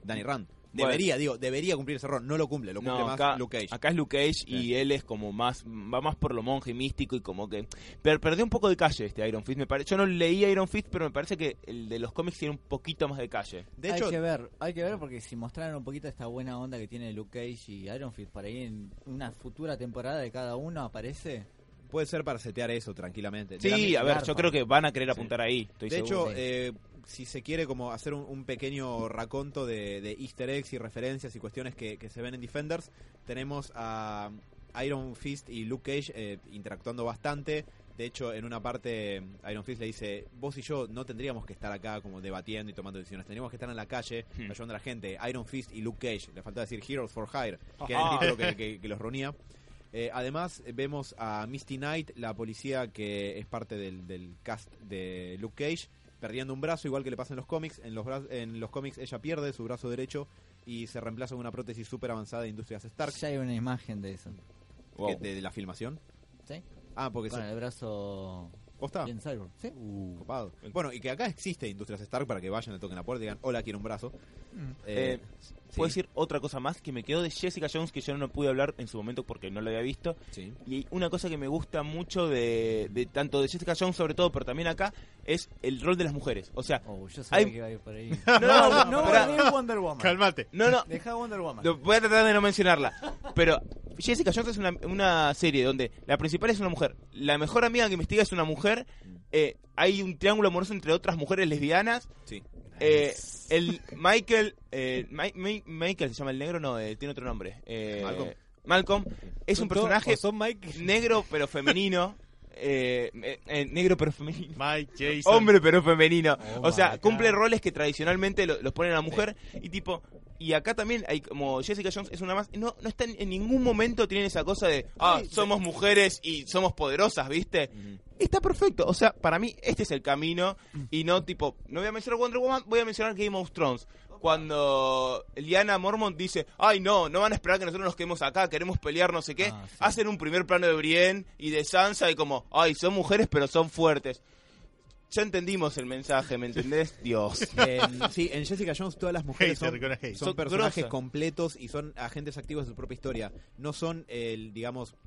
Danny Rand. Bueno. Debería, digo, debería cumplir ese rol. No lo cumple, lo cumple No, más acá, Luke Cage. acá es Luke Cage y Sí. él es como más, va más por lo monje místico y como que per- perdió un poco de calle este Iron Fist. Me pare- yo no leí Iron Fist, pero me parece que el de los cómics tiene un poquito más de calle. De hecho, hay que ver, hay que ver porque si mostraran un poquito esta buena onda que tiene Luke Cage y Iron Fist por ahí en una futura temporada de cada uno aparece. Puede ser para setear eso tranquilamente. Sí, a ver, garpa. yo creo que van a querer apuntar ahí. Estoy De seguro. hecho, eh, si se quiere como hacer un, un pequeño raconto de, de easter eggs y referencias y cuestiones que, que se ven en Defenders, tenemos a Iron Fist y Luke Cage eh, interactuando bastante. De hecho, en una parte Iron Fist le dice, vos y yo no tendríamos que estar acá como debatiendo y tomando decisiones, tendríamos que estar en la calle Hmm. ayudando a la gente. Iron Fist y Luke Cage, le falta decir Heroes for Hire, que Ajá. era el título que, que- que los reunía. Eh, además, vemos a Misty Knight, la policía que es parte del, del cast de Luke Cage, perdiendo un brazo, igual que le pasa en los cómics. En los, en los cómics ella pierde su brazo derecho y se reemplaza con una prótesis súper avanzada de Industrias Stark Ya hay una imagen de eso. Wow. de, de la filmación. ¿Sí? Ah, porque Con se, el brazo ¿Posta? bien cyborg. ¿Sí? Copado. Bueno, y que acá existe Industrias Stark para que vayan, le toquen la puerta y digan, hola, quiero un brazo. Eh, Eh, Puedo sí, decir otra cosa más que me quedó de Jessica Jones que yo no pude hablar en su momento porque no la había visto. sí. Y una cosa que me gusta mucho de, de tanto de Jessica Jones sobre todo, pero también acá, es el rol de las mujeres. O sea, Oh, yo sabía Hay- que iba a ir por ahí. no, no, no, pará. no, Wonder Woman. Cálmate. no, no, Deja Wonder Woman. Voy a tratar de no mencionarla. Pero Jessica Jones es una, una serie donde la principal es una mujer. La mejor amiga que investiga es una mujer. eh, hay un triángulo amoroso entre otras mujeres lesbianas. Sí. eh, el Michael. eh, Mi- Mi- Michael se llama el negro, no, eh, tiene otro nombre. Eh, Malcolm. Malcolm es un personaje son Mike. negro pero femenino. eh, eh, eh, negro pero femenino. Mike, Jason. Hombre pero femenino. Oh o sea, cumple roles que tradicionalmente lo- los ponen a la mujer y tipo... Y acá también hay como Jessica Jones es una más... No, no está en, en ningún momento tienen esa cosa de... Ah, somos mujeres y somos poderosas, ¿viste? Está perfecto. O sea, para mí este es el camino y no tipo... No voy a mencionar Wonder Woman, voy a mencionar Game of Thrones. Cuando Liana Mormont dice, ay no, no van a esperar que nosotros nos quedemos acá, queremos pelear, no sé qué, Ah, sí. hacen un primer plano de Brienne y de Sansa y como, ay, son mujeres pero son fuertes. Ya entendimos el mensaje, ¿me entendés? Dios. En- sí, en Jessica Jones todas las mujeres son, personajes completos y son agentes activos de su propia historia. No son, el, digamos,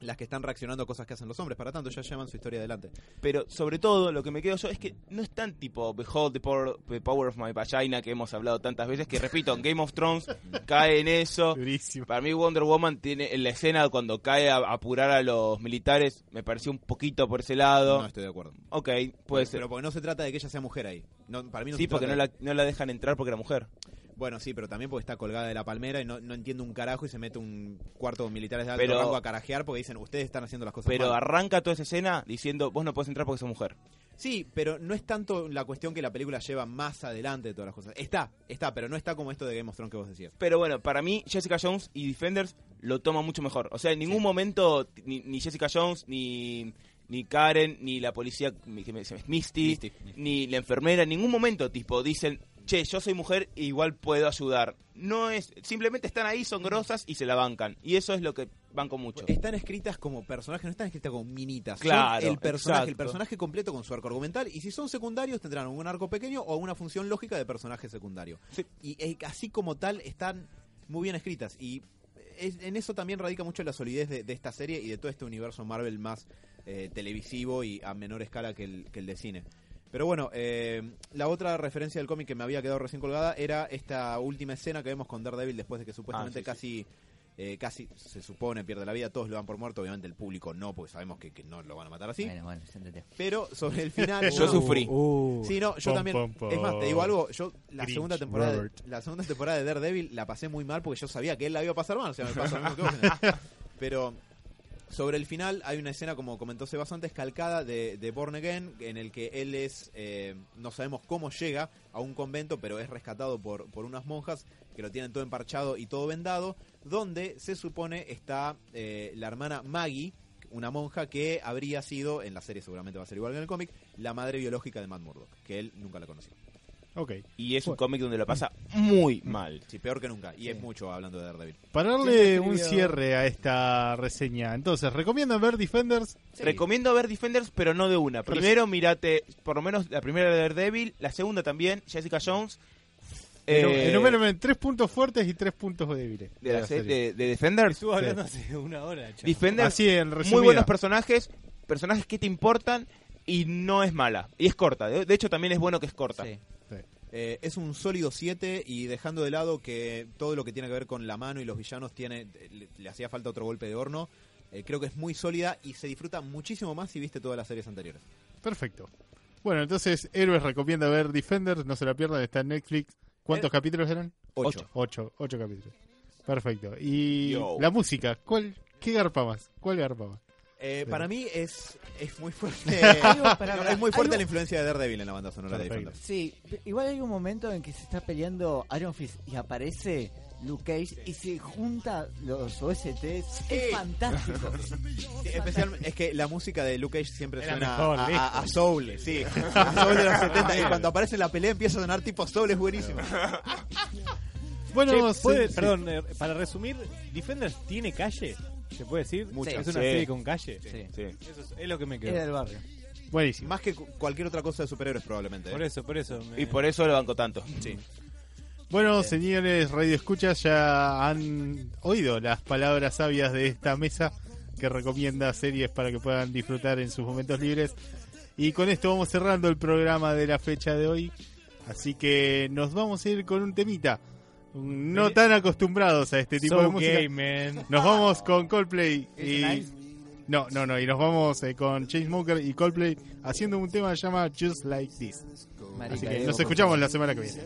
las que están reaccionando a cosas que hacen los hombres. Para tanto, ya llevan su historia adelante. Pero sobre todo lo que me quedo yo es que no es tan tipo Behold the power, the power of my vagina que hemos hablado tantas veces que repito, en Game of Thrones cae en eso. Durísimo. Para mí Wonder Woman tiene en la escena cuando cae a, apurar a los militares me pareció un poquito por ese lado. No estoy de acuerdo. ok, puede ser. Pero porque no se trata de que ella sea mujer ahí. No, para mí no sí, se porque no trata la, no la dejan entrar porque era mujer. Bueno, sí, pero también porque está colgada de la palmera y no, no entiende un carajo y se mete un cuarto de militares de alto Pero- rango a carajear porque dicen, ustedes están haciendo las cosas Pero mal. arranca toda esa escena diciendo, vos no puedes entrar porque sos mujer. Sí, pero no es tanto la cuestión que la película lleva más adelante de todas las cosas. Está, está, pero no está como esto de Game of Thrones que vos decías. Pero bueno, para mí Jessica Jones y Defenders lo toman mucho mejor. O sea, en ningún momento ni, ni Jessica Jones, ni, ni Karen, ni la policía, Misty, Misty. ni la enfermera, en ningún momento tipo dicen, che, yo soy mujer e igual puedo ayudar. No es, simplemente están ahí, son grosas y se la bancan. Y eso es lo que banco mucho. Están escritas como personajes, no están escritas como minitas. Son Claro, el personaje, el personaje completo con su arco argumental. Y si son secundarios, tendrán un arco pequeño o una función lógica de personaje secundario. Sí. Y eh, así como tal, están muy bien escritas. Y es- en eso también radica mucho la solidez de, de esta serie y de todo este universo Marvel más eh, televisivo y a menor escala que el, que el de cine. Pero bueno, eh, la otra referencia del cómic que me había quedado recién colgada era esta última escena que vemos con Daredevil después de que supuestamente Ah, sí, casi eh, casi se supone pierde la vida, todos lo dan por muerto, obviamente el público no, porque sabemos que, que no lo van a matar así. Bueno, bueno. Pero sobre el final... Yo sufrí. Sí, no, yo Pom, también. pom, pom. Es más, te digo algo, yo la Grinch, segunda temporada de, la segunda temporada de Daredevil la pasé muy mal porque yo sabía que él la iba a pasar mal, o sea, me pasó lo mismo que vos. Pero sobre el final hay una escena, como comentó Sebas antes, de Born Again, en el que él es, eh, no sabemos cómo llega a un convento, pero es rescatado por, por unas monjas que lo tienen todo emparchado y todo vendado, donde se supone está eh, la hermana Maggie, una monja que habría sido, en la serie seguramente va a ser igual que en el cómic, la madre biológica de Matt Murdock, que él nunca la conoció. Ok. Y es un cómic donde lo pasa muy mal. Sí, peor que nunca, y es mucho hablando de Daredevil. Para ¿Quién darle un cierre a esta reseña, entonces, ¿recomiendan ver Defenders? Recomiendo ver Defenders, pero no de una. Pero Primero, mirate por lo menos la primera de Daredevil, la segunda también, Jessica Jones. Eh, Enu- Enumérame tres puntos fuertes y tres puntos débiles. de la serie de, de Defenders. Estuvo hablando hace una hora. chavo. Defenders, Así en muy buenos personajes, personajes que te importan y no es mala. Y es corta. De, de hecho, también es bueno que es corta. Sí. Eh, es un sólido 7 y dejando de lado que todo lo que tiene que ver con la mano y los villanos tiene le, le hacía falta otro golpe de horno. eh, creo que es muy sólida y se disfruta muchísimo más si viste todas las series anteriores. Perfecto. Bueno, entonces Héroes recomienda ver Defenders, no se la pierdan, está en Netflix. ¿Cuántos Eh, capítulos eran? 8. Ocho, ocho capítulos. Perfecto. Y Yo. la música, ¿cuál, ¿qué garpa más? ¿Cuál garpa más? Eh, Sí. para mí es, es muy fuerte. No, es muy fuerte la influencia de Daredevil en la banda sonora de. Defenders. Sí, igual hay un momento en que se está peleando Iron Fist y aparece Luke Cage y se junta los OSTs. Es fantástico. Sí, especial- es que la música de Luke Cage siempre Era suena mejor, a, a- lejos. a Soul, sí, a Soul de los 70 y cuando aparece en la pelea empieza a sonar tipo Soul, es buenísimo. Bueno, sí, ¿puede- sí. perdón, eh, para resumir, Defenders tiene calle. ¿Se puede decir? Muchas. Es una Sí. serie con calle. Sí. Sí. Eso es, es lo que me Es quedó. del barrio. Buenísimo. Más que cu- cualquier otra cosa de superhéroes probablemente. Por ¿eh? eso, por eso. me- Y por eso lo banco tanto. Sí. Bueno, señores Radio Escuchas, ya han oído las palabras sabias de esta mesa que recomienda series para que puedan disfrutar en sus momentos libres. Y con esto vamos cerrando el programa de la fecha de hoy. Así que nos vamos a ir con un temita. No tan acostumbrados a este tipo So de música. gay, man. Nos vamos con Coldplay ¿Es y nice? no, no, no, y nos vamos eh, con Chainsmoker y Coldplay haciendo un tema que se llama Just Like This. Marica, Así que Diego, nos escuchamos la semana que viene.